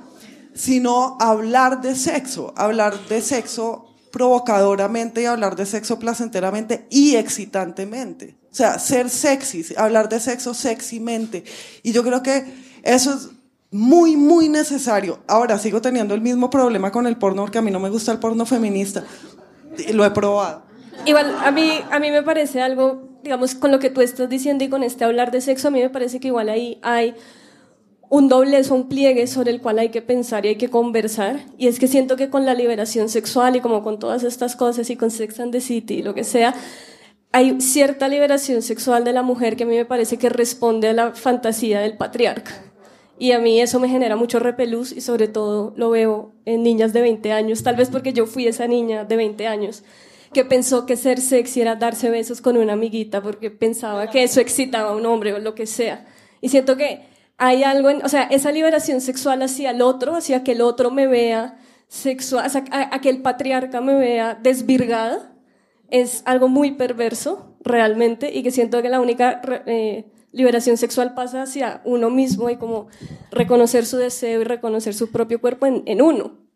sino hablar de sexo, hablar de sexo provocadoramente y hablar de sexo placenteramente y excitantemente. O sea, ser sexy, hablar de sexo sexymente. Y yo creo que eso es muy, muy necesario. Ahora, sigo teniendo el mismo problema con el porno porque a mí no me gusta el porno feminista. Lo he probado. Igual, a mí, a mí me parece algo, digamos, con lo que tú estás diciendo y con este hablar de sexo, a mí me parece que igual ahí hay un doblez o un pliegue sobre el cual hay que pensar y hay que conversar. Y es que siento que con la liberación sexual y como con todas estas cosas y con Sex and the City y lo que sea, hay cierta liberación sexual de la mujer que a mí me parece que responde a la fantasía del patriarca. Y a mí eso me genera mucho repelús y sobre todo lo veo en niñas de 20 años, tal vez porque yo fui esa niña de 20 años que pensó que ser sexy era darse besos con una amiguita porque pensaba que eso excitaba a un hombre o lo que sea. Y siento que hay algo, en, o sea, esa liberación sexual hacia el otro, hacia que el otro me vea sexual, a, que el patriarca me vea desvirgada, es algo muy perverso realmente y que siento que la única eh, liberación sexual pasa hacia uno mismo y como reconocer su deseo y reconocer su propio cuerpo en uno.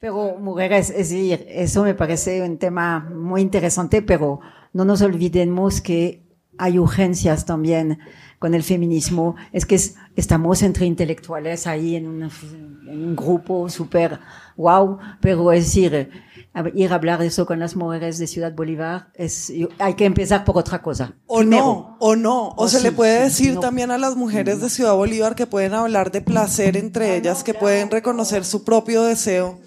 Pero, mujeres, es decir, eso me parece un tema muy interesante, pero no nos olvidemos que hay urgencias también con el feminismo, es que estamos entre intelectuales ahí en, un grupo súper wow, pero es decir, ir a hablar de eso con las mujeres de Ciudad Bolívar, es, hay que empezar por otra cosa. O no, o no, o, se le puede decir también a las mujeres de Ciudad Bolívar que pueden hablar de placer entre ellas, que pueden reconocer su propio deseo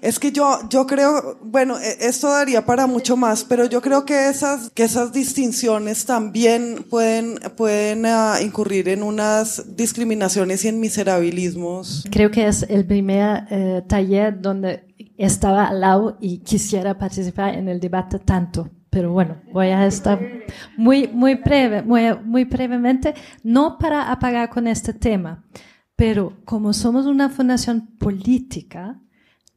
es que yo, yo creo, bueno, e, esto daría para mucho más, pero yo creo que esas, que esas distinciones también pueden, pueden uh, incurrir en unas discriminaciones y en miserabilismos. Creo que es el primer eh, taller donde estaba al lado y quisiera participar en el debate tanto pero bueno, voy a estar muy, muy breve, muy, muy brevemente, no para apagar con este tema, pero como somos una fundación política,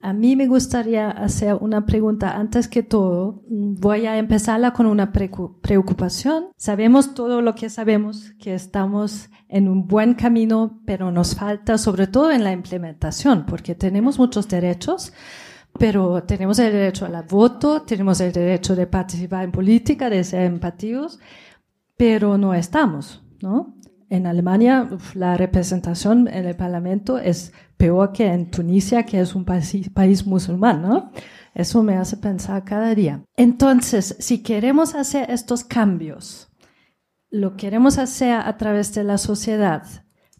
a mí me gustaría hacer una pregunta. Antes que todo, voy a empezarla con una preocupación. Sabemos todo lo que sabemos, que estamos en un buen camino, pero nos falta sobre todo en la implementación, porque tenemos muchos derechos, pero tenemos el derecho al voto, tenemos el derecho de participar en política, de ser empatíos, pero no estamos, ¿no? En Alemania la representación en el Parlamento es peor que en Tunisia, que es un país, musulmán, ¿no? Eso me hace pensar cada día. Entonces, si queremos hacer estos cambios, lo queremos hacer a través de la sociedad,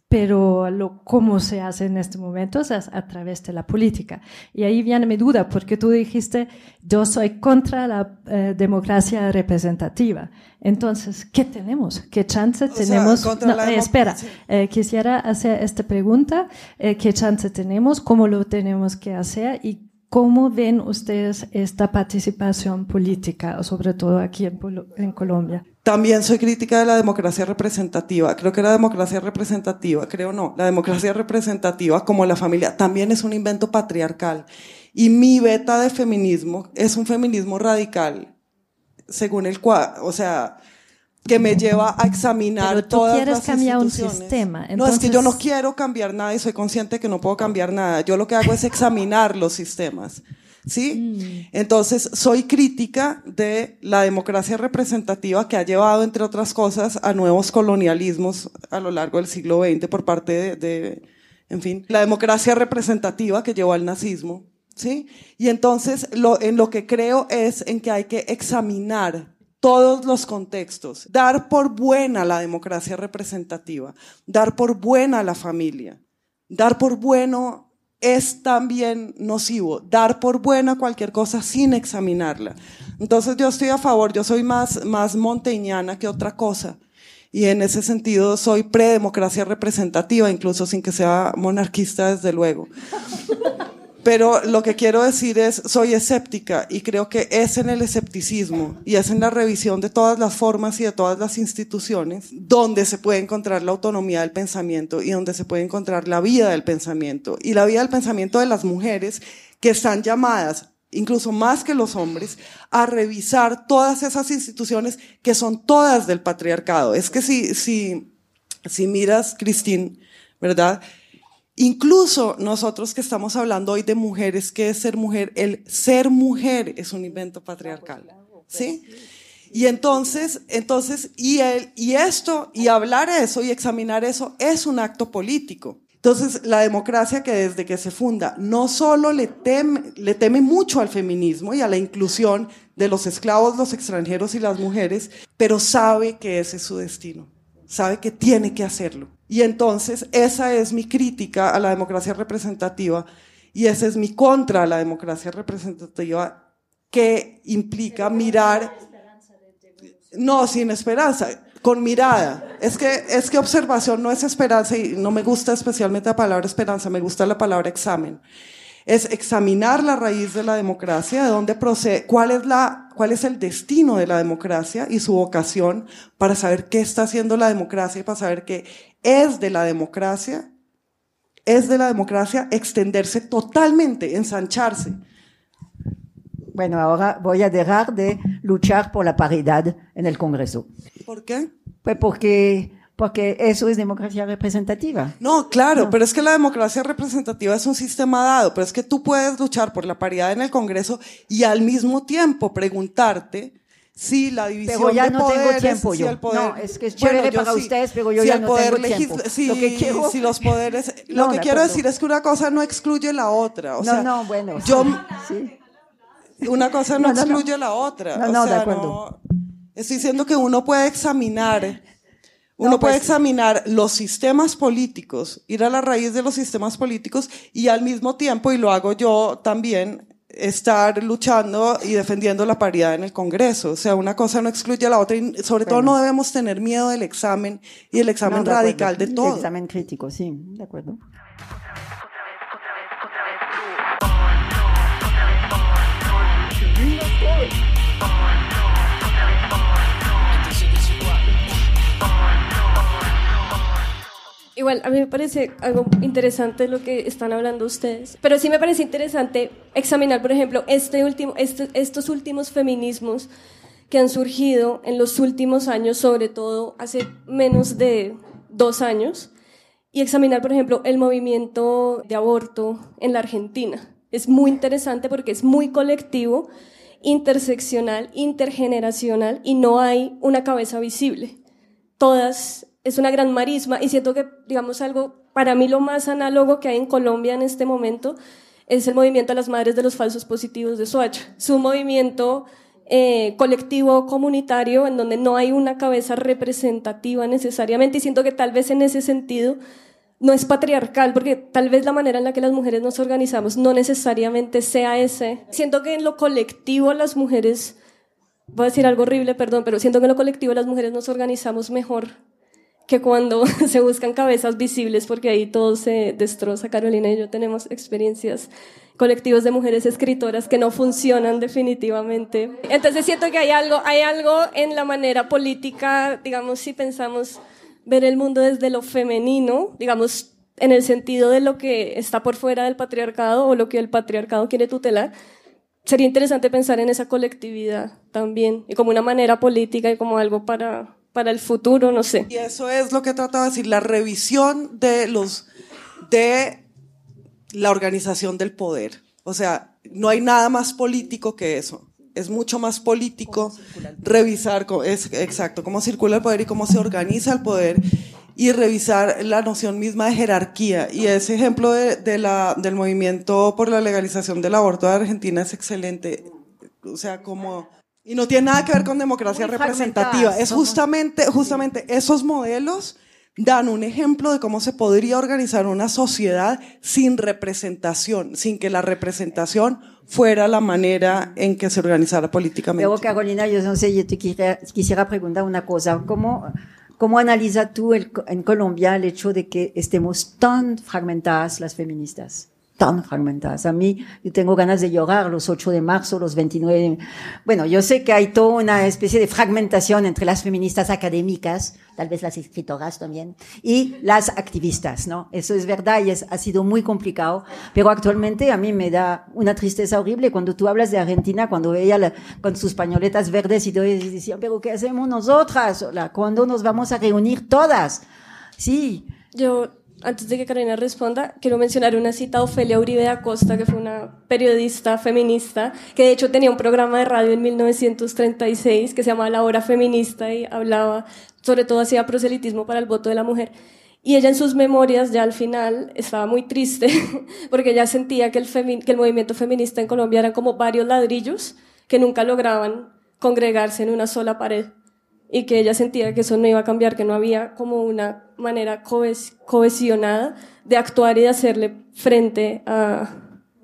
pero lo, cómo se hace en este momento es a través de la política. Y ahí viene mi duda, porque tú dijiste, yo soy contra la eh, democracia representativa. Entonces, ¿qué tenemos? ¿Qué chance tenemos? no, eh, espera, eh, quisiera hacer esta pregunta. ¿Qué chance tenemos? ¿Cómo lo tenemos que hacer? ¿Y ¿Cómo ven ustedes esta participación política, sobre todo aquí en, en, Colombia? También soy crítica de la democracia representativa. Creo que la democracia representativa, creo no, la democracia representativa como la familia también es un invento patriarcal. Y mi beta de feminismo es un feminismo radical, según el cual, o sea, que me lleva a examinar Pero tú quieres cambiar un sistema. No, es que yo no quiero cambiar nada y soy consciente que no puedo cambiar nada. Yo lo que hago es examinar los sistemas. ¿Sí? Mm. Entonces, soy crítica de la democracia representativa que ha llevado, entre otras cosas, a nuevos colonialismos a lo largo del siglo XX por parte de, de en fin, la democracia representativa que llevó al nazismo. ¿Sí? Y entonces, lo, en lo que creo es en que hay que examinar todos los contextos, dar por buena la democracia representativa, dar por buena la familia, dar por bueno es también nocivo, dar por buena cualquier cosa sin examinarla. Entonces yo estoy a favor, yo soy más, más monteñana que otra cosa. Y en ese sentido soy predemocracia representativa, incluso sin que sea monarquista, desde luego. Pero lo que quiero decir es, soy escéptica y creo que es en el escepticismo y es en la revisión de todas las formas y de todas las instituciones donde se puede encontrar la autonomía del pensamiento y donde se puede encontrar la vida del pensamiento y la vida del pensamiento de las mujeres que están llamadas incluso más que los hombres, a revisar todas esas instituciones que son todas del patriarcado. Es que si, si, si miras, Cristín, ¿verdad? Incluso nosotros que estamos hablando hoy de mujeres, ¿qué es ser mujer? El ser mujer es un invento patriarcal. ¿Sí? Y entonces, entonces, y, el, y esto, y hablar eso y examinar eso es un acto político. Entonces, la democracia que desde que se funda no solo le teme, le teme mucho al feminismo y a la inclusión de los esclavos, los extranjeros y las mujeres, pero sabe que ese es su destino, sabe que tiene que hacerlo. Y entonces esa es mi crítica a la democracia representativa y esa es mi contra a la democracia representativa que implica mirar, no, sin esperanza, con mirada. Es que, es que observación no es esperanza y no me gusta especialmente la palabra esperanza, me gusta la palabra examen es examinar la raíz de la democracia, de dónde procede, cuál es la, cuál es el destino de la democracia y su vocación para saber qué está haciendo la democracia y para saber que es de la democracia, es de la democracia extenderse totalmente, ensancharse. Bueno, ahora voy a dejar de luchar por la paridad en el Congreso. ¿Por qué? Pues porque porque eso es democracia representativa. No, claro, pero es que la democracia representativa es un sistema dado, pero es que tú puedes luchar por la paridad en el Congreso y al mismo tiempo preguntarte si la división pero ya no tengo tiempo yo. no, es que es chévere para ustedes, pero yo ya no tengo tiempo. Si, lo que quiero, si los poderes, lo que quiero decir es que una cosa no excluye la otra. O no, no, bueno. Yo, sí. Una cosa no, excluye la otra. No, no, de acuerdo. estoy diciendo que uno puede examinar uno puede pues, examinar los sistemas políticos, ir a la raíz de los sistemas políticos y al mismo tiempo, y lo hago yo también, estar luchando y defendiendo la paridad en el Congreso. O sea, una cosa no excluye a la otra y sobre todo no debemos tener miedo del examen y el examen radical de todo. El examen crítico, sí, de acuerdo. Igual, a mí me parece algo interesante lo que están hablando ustedes, pero sí me parece interesante examinar, por ejemplo, este último, este, estos últimos feminismos que han surgido en los últimos años, sobre todo hace menos de dos años, y examinar, por ejemplo, el movimiento de aborto en la Argentina. Es muy interesante porque es muy colectivo, interseccional, intergeneracional y no hay una cabeza visible. Todas es una gran marisma y siento que, digamos, algo para mí lo más análogo que hay en Colombia en este momento es el movimiento de las madres de los falsos positivos de Soacha. Es un movimiento eh, colectivo comunitario en donde no hay una cabeza representativa necesariamente y siento que tal vez en ese sentido no es patriarcal, porque tal vez la manera en la que las mujeres nos organizamos no necesariamente sea ese. Siento que en lo colectivo las mujeres, voy a decir algo horrible, perdón, pero siento que en lo colectivo las mujeres nos organizamos mejor que cuando se buscan cabezas visibles, porque ahí todo se destroza. Carolina y yo tenemos experiencias colectivos de mujeres escritoras que no funcionan definitivamente. Entonces siento que hay algo, hay algo en la manera política, digamos, si pensamos ver el mundo desde lo femenino, digamos, en el sentido de lo que está por fuera del patriarcado o lo que el patriarcado quiere tutelar, sería interesante pensar en esa colectividad también, y como una manera política y como algo para, para el futuro, no sé. Y eso es lo que trataba de decir, la revisión de los de la organización del poder. O sea, no hay nada más político que eso. Es mucho más político revisar, es, exacto, cómo circula el poder y cómo se organiza el poder y revisar la noción misma de jerarquía. Y ese ejemplo de, de la, del movimiento por la legalización del aborto de Argentina es excelente. O sea, como y no tiene nada que ver con democracia representativa. Es justamente, justamente esos modelos dan un ejemplo de cómo se podría organizar una sociedad sin representación, sin que la representación fuera la manera en que se organizara políticamente. Pero Carolina, yo no sé, yo te quisiera, preguntar una cosa. ¿Cómo, cómo analizas tú en Colombia el hecho de que estemos tan fragmentadas las feministas? Tan fragmentadas. A mí, yo tengo ganas de llorar los 8 de marzo, los 29. Bueno, yo sé que hay toda una especie de fragmentación entre las feministas académicas, tal vez las escritoras también, y las activistas, ¿no? Eso es verdad y es, ha sido muy complicado, pero actualmente a mí me da una tristeza horrible cuando tú hablas de Argentina, cuando ella con sus pañoletas verdes y todo, y decían, pero ¿qué hacemos nosotras? ¿Cuándo nos vamos a reunir todas? Sí. Yo antes de que Karina responda, quiero mencionar una cita de Ofelia Uribe Acosta, que fue una periodista feminista, que de hecho tenía un programa de radio en 1936 que se llamaba La Hora Feminista y hablaba, sobre todo hacía proselitismo para el voto de la mujer. Y ella en sus memorias, ya al final, estaba muy triste, porque ella sentía que el, que el movimiento feminista en Colombia eran como varios ladrillos que nunca lograban congregarse en una sola pared y que ella sentía que eso no iba a cambiar, que no había como una manera cohesionada de actuar y de hacerle frente a,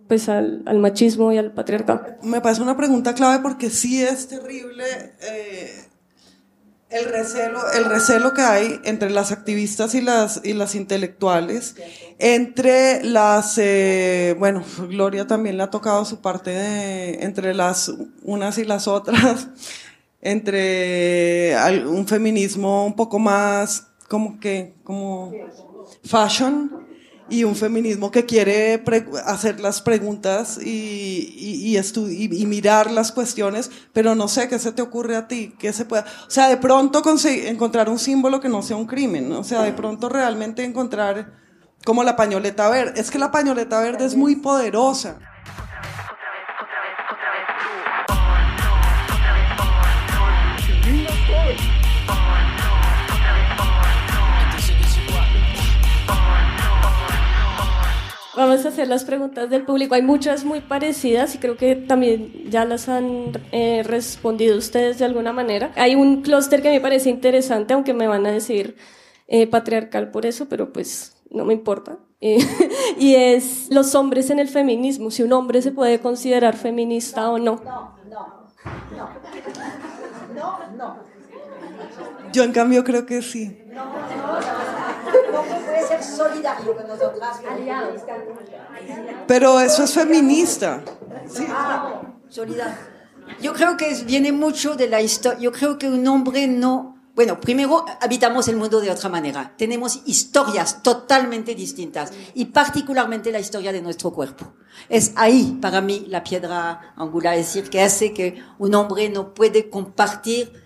pues al, machismo y al patriarcado. Me parece una pregunta clave porque sí es terrible eh, el, recelo, el recelo que hay entre las activistas y las, y las intelectuales, entre las, eh, bueno, Gloria también le ha tocado su parte de, entre las unas y las otras entre un feminismo un poco más como que, como fashion y un feminismo que quiere hacer las preguntas y, y, y, mirar las cuestiones, pero no sé qué se te ocurre a ti, qué se pueda, o sea, de pronto encontrar un símbolo que no sea un crimen, o sea, de pronto realmente encontrar como la pañoleta verde, es que la pañoleta verde es muy poderosa. Vamos a hacer las preguntas del público. Hay muchas muy parecidas y creo que también ya las han eh, respondido ustedes de alguna manera. Hay un clúster que me parece interesante, aunque me van a decir eh, patriarcal por eso, pero pues no me importa. Eh, y es los hombres en el feminismo, si un hombre se puede considerar feminista o no. No, no, no. No, no. Yo en cambio creo que sí. No, ser solidario con nosotras. Pero eso es feminista. Sí. Ah, solidario. Yo creo que viene mucho de la historia. Yo creo que un hombre no. Bueno, primero habitamos el mundo de otra manera. Tenemos historias totalmente distintas y particularmente la historia de nuestro cuerpo. Es ahí, para mí, la piedra angular, es decir, que hace que un hombre no puede compartir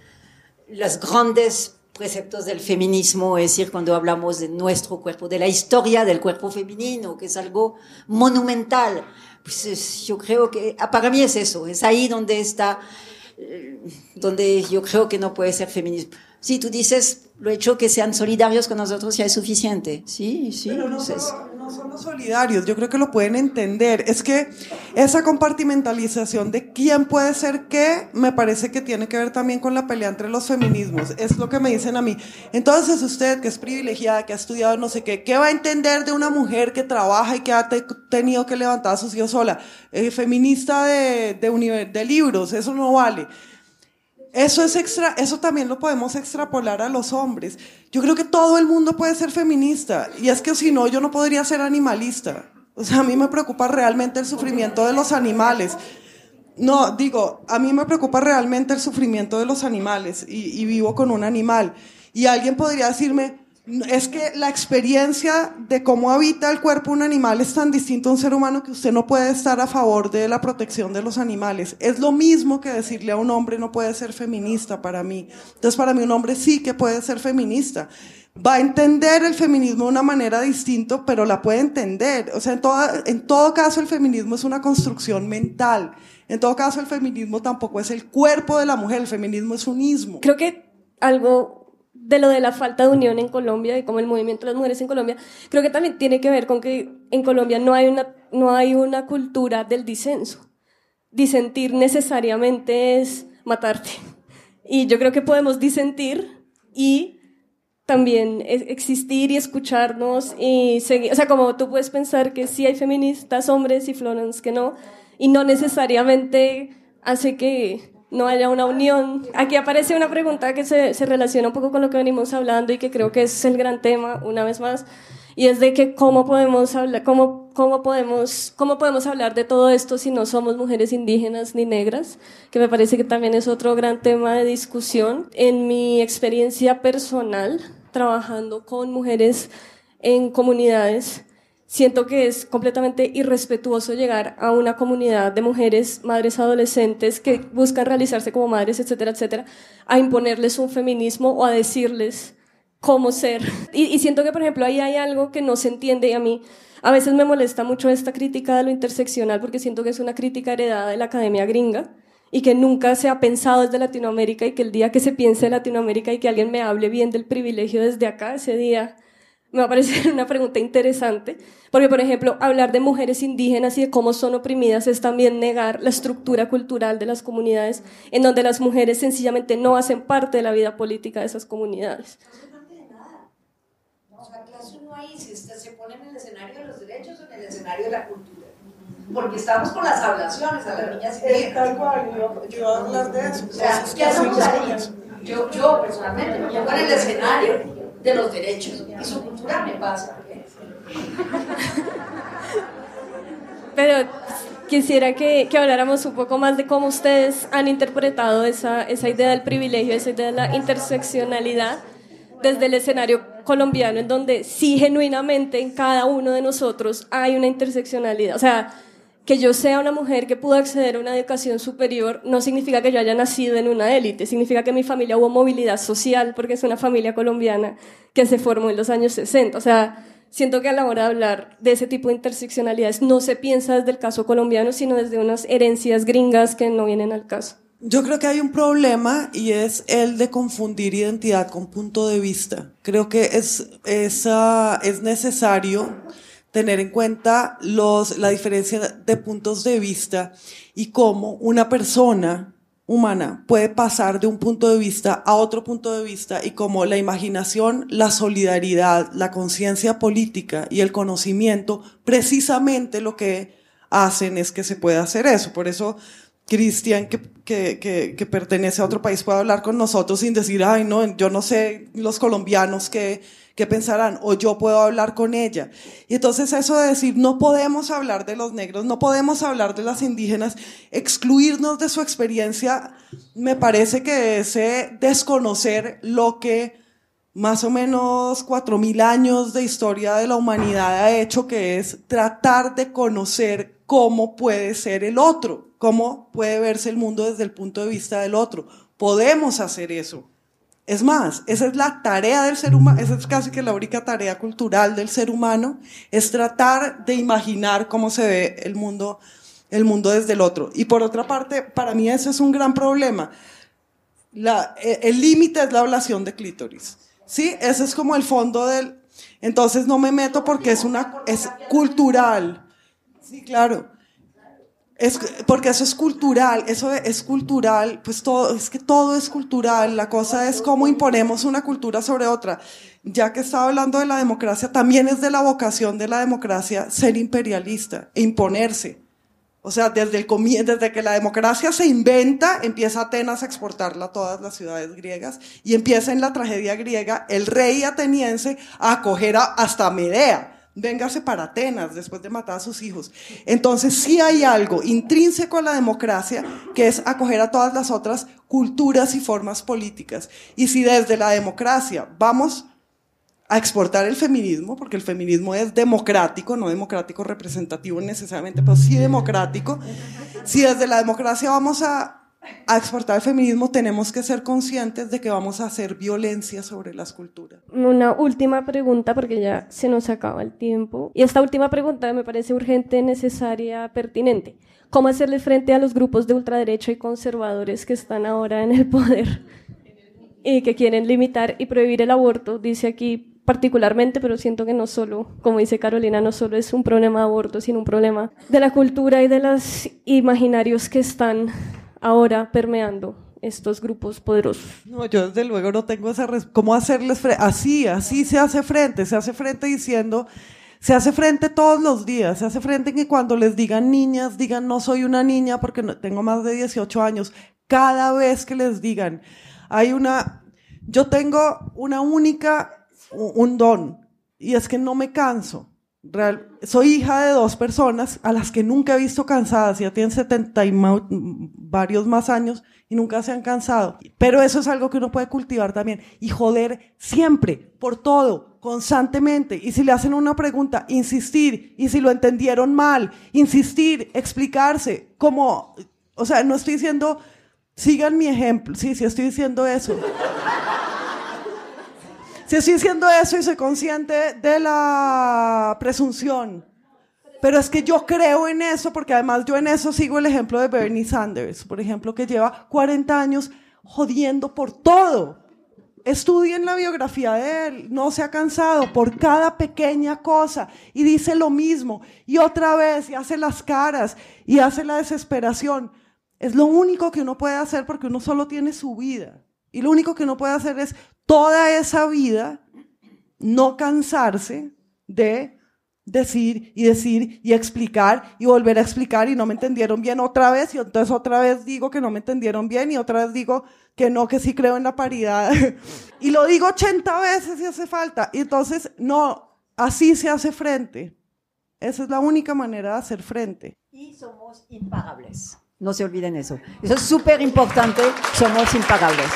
las grandes preceptos del feminismo, es decir, cuando hablamos de nuestro cuerpo, de la historia del cuerpo femenino, que es algo monumental. Pues yo creo que ah, para mí es eso, es ahí donde está, eh, donde yo creo que no puede ser feminismo. Si tú dices, lo hecho que sean solidarios con nosotros ya es suficiente. Sí, sí. Pero no, solo, solidarios, yo creo que lo pueden entender. Es que esa compartimentalización de quién puede ser qué, me parece que tiene que ver también con la pelea entre los feminismos. Es lo que me dicen a mí. Entonces usted, que es privilegiada, que ha estudiado no sé qué, ¿qué va a entender de una mujer que trabaja y que ha tenido que levantar a sus hijos sola? Eh, feminista de, de, de libros, eso no vale. Eso es extra, eso también lo podemos extrapolar a los hombres. Yo creo que todo el mundo puede ser feminista y es que si no yo no podría ser animalista. O sea, a mí me preocupa realmente el sufrimiento de los animales. No, digo, a mí me preocupa realmente el sufrimiento de los animales y, y vivo con un animal. Y alguien podría decirme, es que la experiencia de cómo habita el cuerpo un animal es tan distinto a un ser humano que usted no puede estar a favor de la protección de los animales. Es lo mismo que decirle a un hombre no puede ser feminista para mí. Entonces para mí un hombre sí que puede ser feminista. Va a entender el feminismo de una manera distinta, pero la puede entender. O sea, en, en todo caso el feminismo es una construcción mental. En todo caso el feminismo tampoco es el cuerpo de la mujer, el feminismo es un ismo. Creo que algo de lo de la falta de unión en Colombia y como el movimiento de las mujeres en Colombia, creo que también tiene que ver con que en Colombia no hay una, no hay una cultura del disenso. Disentir necesariamente es matarte. Y yo creo que podemos disentir y también existir y escucharnos y seguir. O sea, como tú puedes pensar que sí hay feministas, hombres y Florence que no, y no necesariamente hace que no haya una unión. Aquí aparece una pregunta que se, se, relaciona un poco con lo que venimos hablando y que creo que es el gran tema, una vez más, y es de que cómo podemos hablar, cómo, cómo, podemos, cómo podemos hablar de todo esto si no somos mujeres indígenas ni negras, que me parece que también es otro gran tema de discusión. En mi experiencia personal, trabajando con mujeres en comunidades, siento que es completamente irrespetuoso llegar a una comunidad de mujeres, madres adolescentes que buscan realizarse como madres, etcétera, etcétera, a imponerles un feminismo o a decirles cómo ser. Y, siento que, por ejemplo, ahí hay algo que no se entiende y a mí a veces me molesta mucho esta crítica de lo interseccional porque siento que es una crítica heredada de la academia gringa y que nunca se ha pensado desde Latinoamérica y que el día que se piense en Latinoamérica y que alguien me hable bien del privilegio desde acá, ese día me va a parecer una pregunta interesante, porque por ejemplo, hablar de mujeres indígenas y de cómo son oprimidas es también negar la estructura cultural de las comunidades en donde las mujeres sencillamente no hacen parte de la vida política de esas comunidades si se pone en el escenario de los derechos o en el escenario de la cultura. Porque estamos con las ablaciones a las niñas y Tal cual, yo, yo a hablar de eso. O sea, ¿qué hacemos ahí? Yo, yo personalmente me pongo en el escenario de los derechos y su cultura me pasa. Pero quisiera que, que, habláramos un poco más de cómo ustedes han interpretado esa, esa idea del privilegio, esa idea de la interseccionalidad desde el escenario colombiano, en donde sí genuinamente en cada uno de nosotros hay una interseccionalidad. O sea, que yo sea una mujer que pudo acceder a una educación superior no significa que yo haya nacido en una élite, significa que mi familia hubo movilidad social, porque es una familia colombiana que se formó en los años 60. O sea, siento que a la hora de hablar de ese tipo de interseccionalidades no se piensa desde el caso colombiano, sino desde unas herencias gringas que no vienen al caso. Yo creo que hay un problema y es el de confundir identidad con punto de vista. Creo que es, es, es necesario tener en cuenta los, la diferencia de puntos de vista y cómo una persona humana puede pasar de un punto de vista a otro punto de vista y cómo la imaginación, la solidaridad, la conciencia política y el conocimiento precisamente lo que hacen es que se pueda hacer eso. Por eso Cristian, que, que, que, pertenece a otro país, puede hablar con nosotros sin decir, ay, no, yo no sé los colombianos qué, qué pensarán, o yo puedo hablar con ella. Y entonces eso de decir, no podemos hablar de los negros, no podemos hablar de las indígenas, excluirnos de su experiencia, me parece que es desconocer lo que más o menos cuatro mil años de historia de la humanidad ha hecho, que es tratar de conocer cómo puede ser el otro cómo puede verse el mundo desde el punto de vista del otro. Podemos hacer eso. Es más, esa es la tarea del ser humano, esa es casi que la única tarea cultural del ser humano, es tratar de imaginar cómo se ve el mundo, el mundo desde el otro. Y por otra parte, para mí eso es un gran problema. E, el límite es la ablación de clítoris. ¿Sí? Ese es como el fondo del... Entonces no me meto porque es una... es cultural. Sí, claro. Es, porque eso es cultural, eso es cultural, pues todo, es que todo es cultural, la cosa es cómo imponemos una cultura sobre otra. Ya que estaba hablando de la democracia, también es de la vocación de la democracia ser imperialista e imponerse. O sea, desde, el, desde que la democracia se inventa, empieza Atenas a exportarla a todas las ciudades griegas y empieza en la tragedia griega el rey ateniense a acoger a, hasta Medea véngase para Atenas después de matar a sus hijos. Entonces sí hay algo intrínseco a la democracia que es acoger a todas las otras culturas y formas políticas. Y si desde la democracia vamos a exportar el feminismo, porque el feminismo es democrático, no democrático representativo necesariamente, pero sí democrático, si desde la democracia vamos a a exportar el feminismo tenemos que ser conscientes de que vamos a hacer violencia sobre las culturas. Una última pregunta porque ya se nos acaba el tiempo. Y esta última pregunta me parece urgente, necesaria, pertinente. ¿Cómo hacerle frente a los grupos de ultraderecha y conservadores que están ahora en el poder y que quieren limitar y prohibir el aborto? Dice aquí particularmente, pero siento que no solo, como dice Carolina, no solo es un problema de aborto, sino un problema de la cultura y de los imaginarios que están ahora permeando estos grupos poderosos? No, yo desde luego no tengo esa... ¿Cómo hacerles frente? Así, así se hace frente, se hace frente diciendo... Se hace frente todos los días, se hace frente en que cuando les digan niñas, digan no soy una niña porque no, tengo más de 18 años. Cada vez que les digan, hay una, yo tengo una única, un don, y es que no me canso. Real, soy hija de dos personas a las que nunca he visto cansadas, ya tienen 70 y varios más años y nunca se han cansado. Pero eso es algo que uno puede cultivar también y joder siempre, por todo, constantemente. Y si le hacen una pregunta, insistir. Y si lo entendieron mal, insistir, explicarse. Como, o sea, no estoy diciendo, sigan mi ejemplo. Sí, sí estoy diciendo eso. Si estoy diciendo eso y soy consciente de la presunción. Pero es que yo creo en eso porque además yo en eso sigo el ejemplo de Bernie Sanders, por ejemplo, que lleva 40 años jodiendo por todo. Estudien la biografía de él, no se ha cansado por cada pequeña cosa y dice lo mismo y otra vez y hace las caras y hace la desesperación. Es lo único que uno puede hacer porque uno solo tiene su vida. Y lo único que uno puede hacer es toda esa vida no cansarse de decir y decir y explicar y volver a explicar y no me entendieron bien otra vez y entonces otra vez digo que no me entendieron bien y otra vez digo que no, que sí creo en la paridad y lo digo 80 veces si hace falta y entonces no, así se hace frente. Esa es la única manera de hacer frente. Y somos imparables. No se olviden eso. Eso es súper importante. Somos imparables.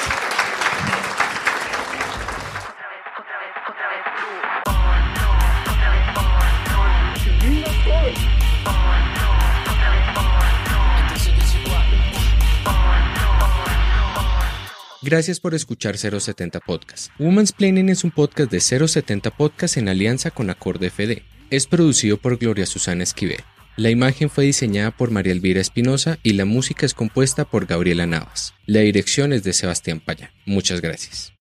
Gracias por escuchar 070 Podcast. Woman's Planning es un podcast de 070 Podcast en alianza con Acorde FD. Es producido por Gloria Susana Esquivel. La imagen fue diseñada por María Elvira Espinosa y la música es compuesta por Gabriela Navas. La dirección es de Sebastián Paya. Muchas gracias.